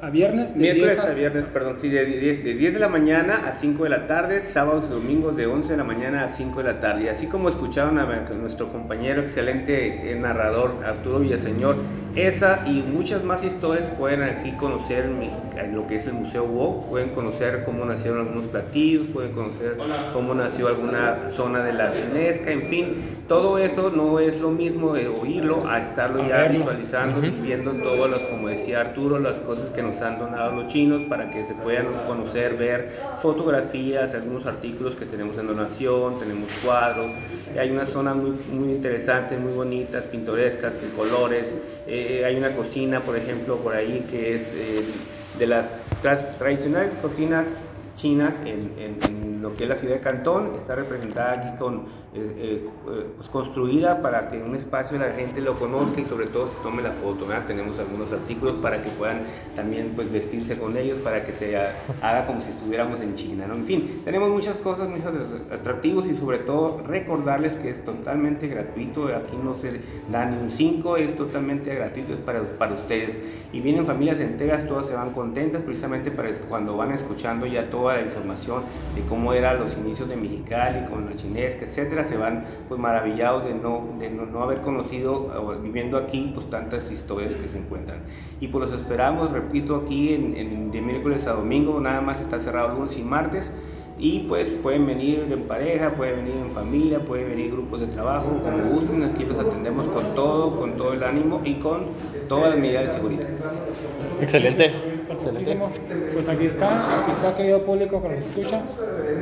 a viernes. Miércoles a... viernes, perdón, sí, de 10, de 10 de la mañana a 5 de la tarde, sábados y domingos de 11 de la mañana a 5 de la tarde. Y así como escucharon a nuestro compañero excelente eh, narrador Arturo Villaseñor, esa y muchas más historias pueden aquí conocer lo que es el Museo WOW, pueden conocer cómo nacieron algunos platillos, pueden conocer cómo nació alguna zona de la chinesca, en fin, todo eso no es lo mismo de oírlo a estarlo ya visualizando y viendo todas las, como decía Arturo, las cosas que nos han donado los chinos para que se puedan conocer, ver fotografías, algunos artículos que tenemos en donación, tenemos cuadros, hay una zona muy, muy interesante, muy bonitas, pintorescas, de colores, eh, hay una cocina, por ejemplo, por ahí que es eh, de las tradicionales cocinas chinas en, en, lo que es la ciudad de Cantón, está representada aquí con eh, eh, pues construida para que un espacio la gente lo conozca y sobre todo se tome la foto. Tenemos algunos artículos para que puedan también pues, vestirse con ellos, para que se haga como si estuviéramos en China. ¿no? En fin, tenemos muchas cosas, muchos atractivos y sobre todo recordarles que es totalmente gratuito. Aquí no se da ni un 5, es totalmente gratuito, es para, para ustedes. Y vienen familias enteras, todas se van contentas precisamente para cuando van escuchando ya toda la información de cómo eran los inicios de Mexicali con la chinesca, etcétera se van pues maravillados de no, de no, haber conocido viviendo aquí pues tantas historias que se encuentran. Y pues los esperamos, repito, aquí en, de miércoles a domingo, nada más está cerrado lunes y martes. Y pues pueden venir en pareja, pueden venir en familia, pueden venir grupos de trabajo, como gusten, aquí los atendemos con todo, con todo el ánimo y con todas las medidas de seguridad. Excelente. Pues aquí está, aquí está querido público que nos escucha.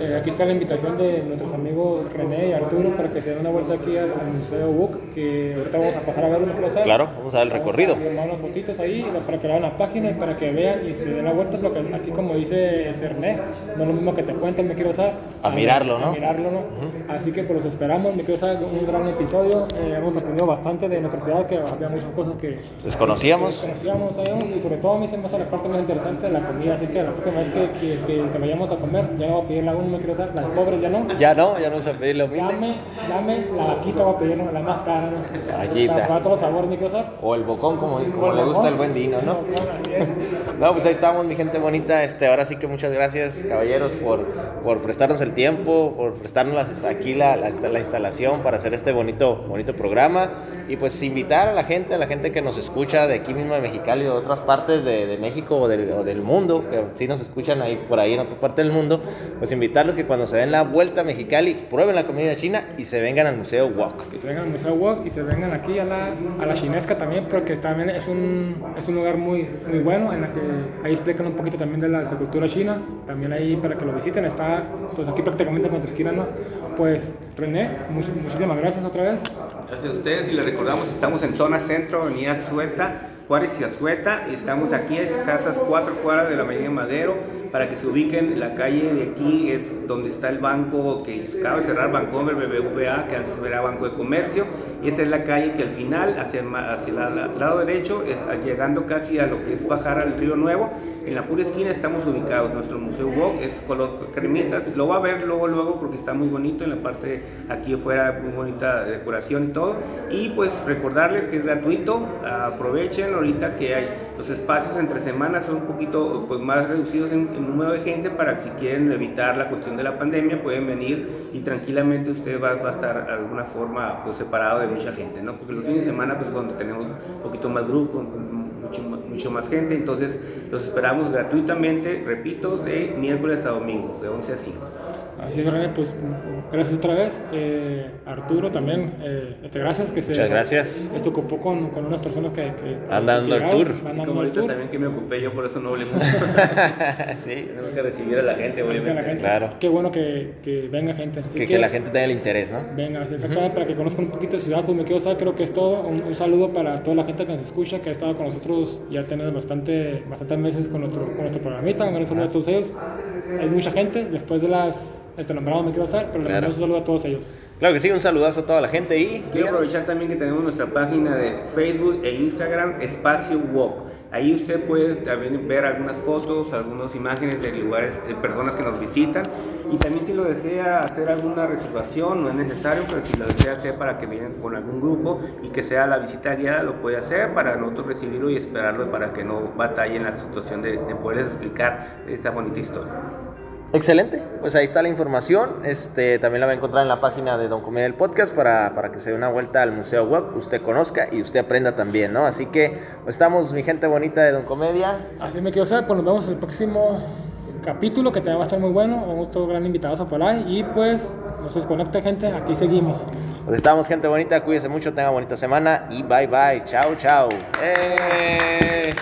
Eh, aquí está la invitación de nuestros amigos René y Arturo para que se den una vuelta aquí al, Museo BUC, que ahorita vamos a pasar a ver una clase. Claro, vamos a ver el recorrido. Vamos a unas fotitos ahí para que vean la página y para que vean y se den la vuelta. Porque aquí, como dice René, no es lo mismo que te cuenten, me quiero usar. A, mirarlo, ¿no? A mirarlo, ¿no? Así que pues los esperamos, me quiero usar un gran episodio. Eh, hemos aprendido bastante de nuestra ciudad, que había muchas cosas que desconocíamos. desconocíamos, sabíamos, y sobre todo a mí se me hace la parte más interesante de la comida. Así que la próxima vez que, que, que, vayamos a comer, ya no voy a pedir la uno, me quiero usar, las pobres ya no. Ya no, ya no se pedir lo mismo. Dame, dame la vaquita, voy a pedir la más cara, ¿no? La vaquita. Para todos los sabores, me quiero usar. O el bocón, como, como le gusta el buen vino, ¿no? No, pues ahí estamos, mi gente bonita. Este, ahora sí que muchas gracias, caballeros, por, por prestarnos el tiempo, por prestarnos aquí la, la, la, instalación para hacer este bonito, bonito programa. Y pues invitar a la gente, a la gente que nos escucha de aquí mismo de Mexicali o de otras partes de, de México o del, o del, mundo, que sí nos escuchan ahí por ahí en otra parte del mundo, pues invitarlos que cuando se den la vuelta a Mexicali, prueben la comida china y se vengan al Museo Wok. Que se vengan al Museo Wok y se vengan aquí a la, a la chinesca también, porque también es un, es un lugar muy, muy bueno en la que ahí explican un poquito también de la, cultura china, también ahí para que lo visiten, está pues aquí prácticamente con tu esquina, ¿no? Pues René, muchísimas gracias otra vez. Gracias a ustedes y les recordamos, estamos en zona centro, avenida Sueta, Juárez y Azueta, estamos aquí en casas cuatro cuadras de la Avenida Madero, para que se ubiquen, la calle de aquí es donde está el banco que acaba de cerrar, Bancomer BBVA, que antes era Banco de Comercio, y esa es la calle que al final, hacia, hacia el lado derecho, eh, llegando casi a lo que es bajar al Río Nuevo, en la pura esquina estamos ubicados. Nuestro Museo Wok es color cremita. Lo va a ver luego, luego, porque está muy bonito. En la parte aquí afuera, muy bonita decoración y todo. Y pues recordarles que es gratuito. Aprovechen ahorita que hay los espacios entre semanas son un poquito pues, más reducidos en, número de gente para que si quieren evitar la cuestión de la pandemia pueden venir y tranquilamente usted va, va a estar de alguna forma pues, separado de mucha gente, ¿no? Porque los fines de semana pues donde tenemos un poquito más grupo, mucho, mucho más gente, entonces los esperamos gratuitamente, repito, de miércoles a domingo, de 11 a 5. Así es, René, pues gracias otra vez. Eh, Arturo también, eh, este, gracias. Que se, Muchas gracias. Esto ocupó con, con unas personas que... que Andando el tour. Andando como ahorita también que me ocupé yo, por eso no hablé *laughs* *laughs* mucho. sí. Tengo que recibir a la gente, obviamente. La gente. Claro. Qué bueno que, que venga gente. que, que, la gente tenga el interés, ¿no? Venga, exactamente, para que conozcan un poquito de ciudad. Pues me quiero saber, creo que es todo. Un, saludo para toda la gente que nos escucha, que ha estado con nosotros ya tenemos bastante, bastantes meses con nuestro, con nuestro programita. Un saludo a todos ellos. Hay mucha gente, después de las este nombrado me quiero hacer, pero le un saludo a todos ellos. Claro que sí, un saludazo a toda la gente y quiero aprovechar también que tenemos nuestra página de Facebook e Instagram Espacio Walk. Ahí usted puede también ver algunas fotos, algunas imágenes de lugares, de personas que nos visitan. Y también si lo desea hacer alguna reservación, no es necesario, pero si lo desea hacer para que vienen con algún grupo y que sea la visita guiada, lo puede hacer para nosotros recibirlo y esperarlo para que no batalle en la situación de, de poderles explicar esta bonita historia. Excelente, pues ahí está la información. Este, también la va a encontrar en la página de Don Comedia del Podcast para, para que se dé una vuelta al Museo WOC, usted conozca y usted aprenda también, ¿no? Así que pues, estamos, mi gente bonita de Don Comedia. Así me quiero saber, pues nos vemos en el próximo capítulo que también va a estar muy bueno, con otro gran invitado a por ahí. Y pues nos desconecta, gente, aquí seguimos. Pues estamos, gente bonita, cuídense mucho, tenga bonita semana y bye bye. Chao, chao. ¡Eh!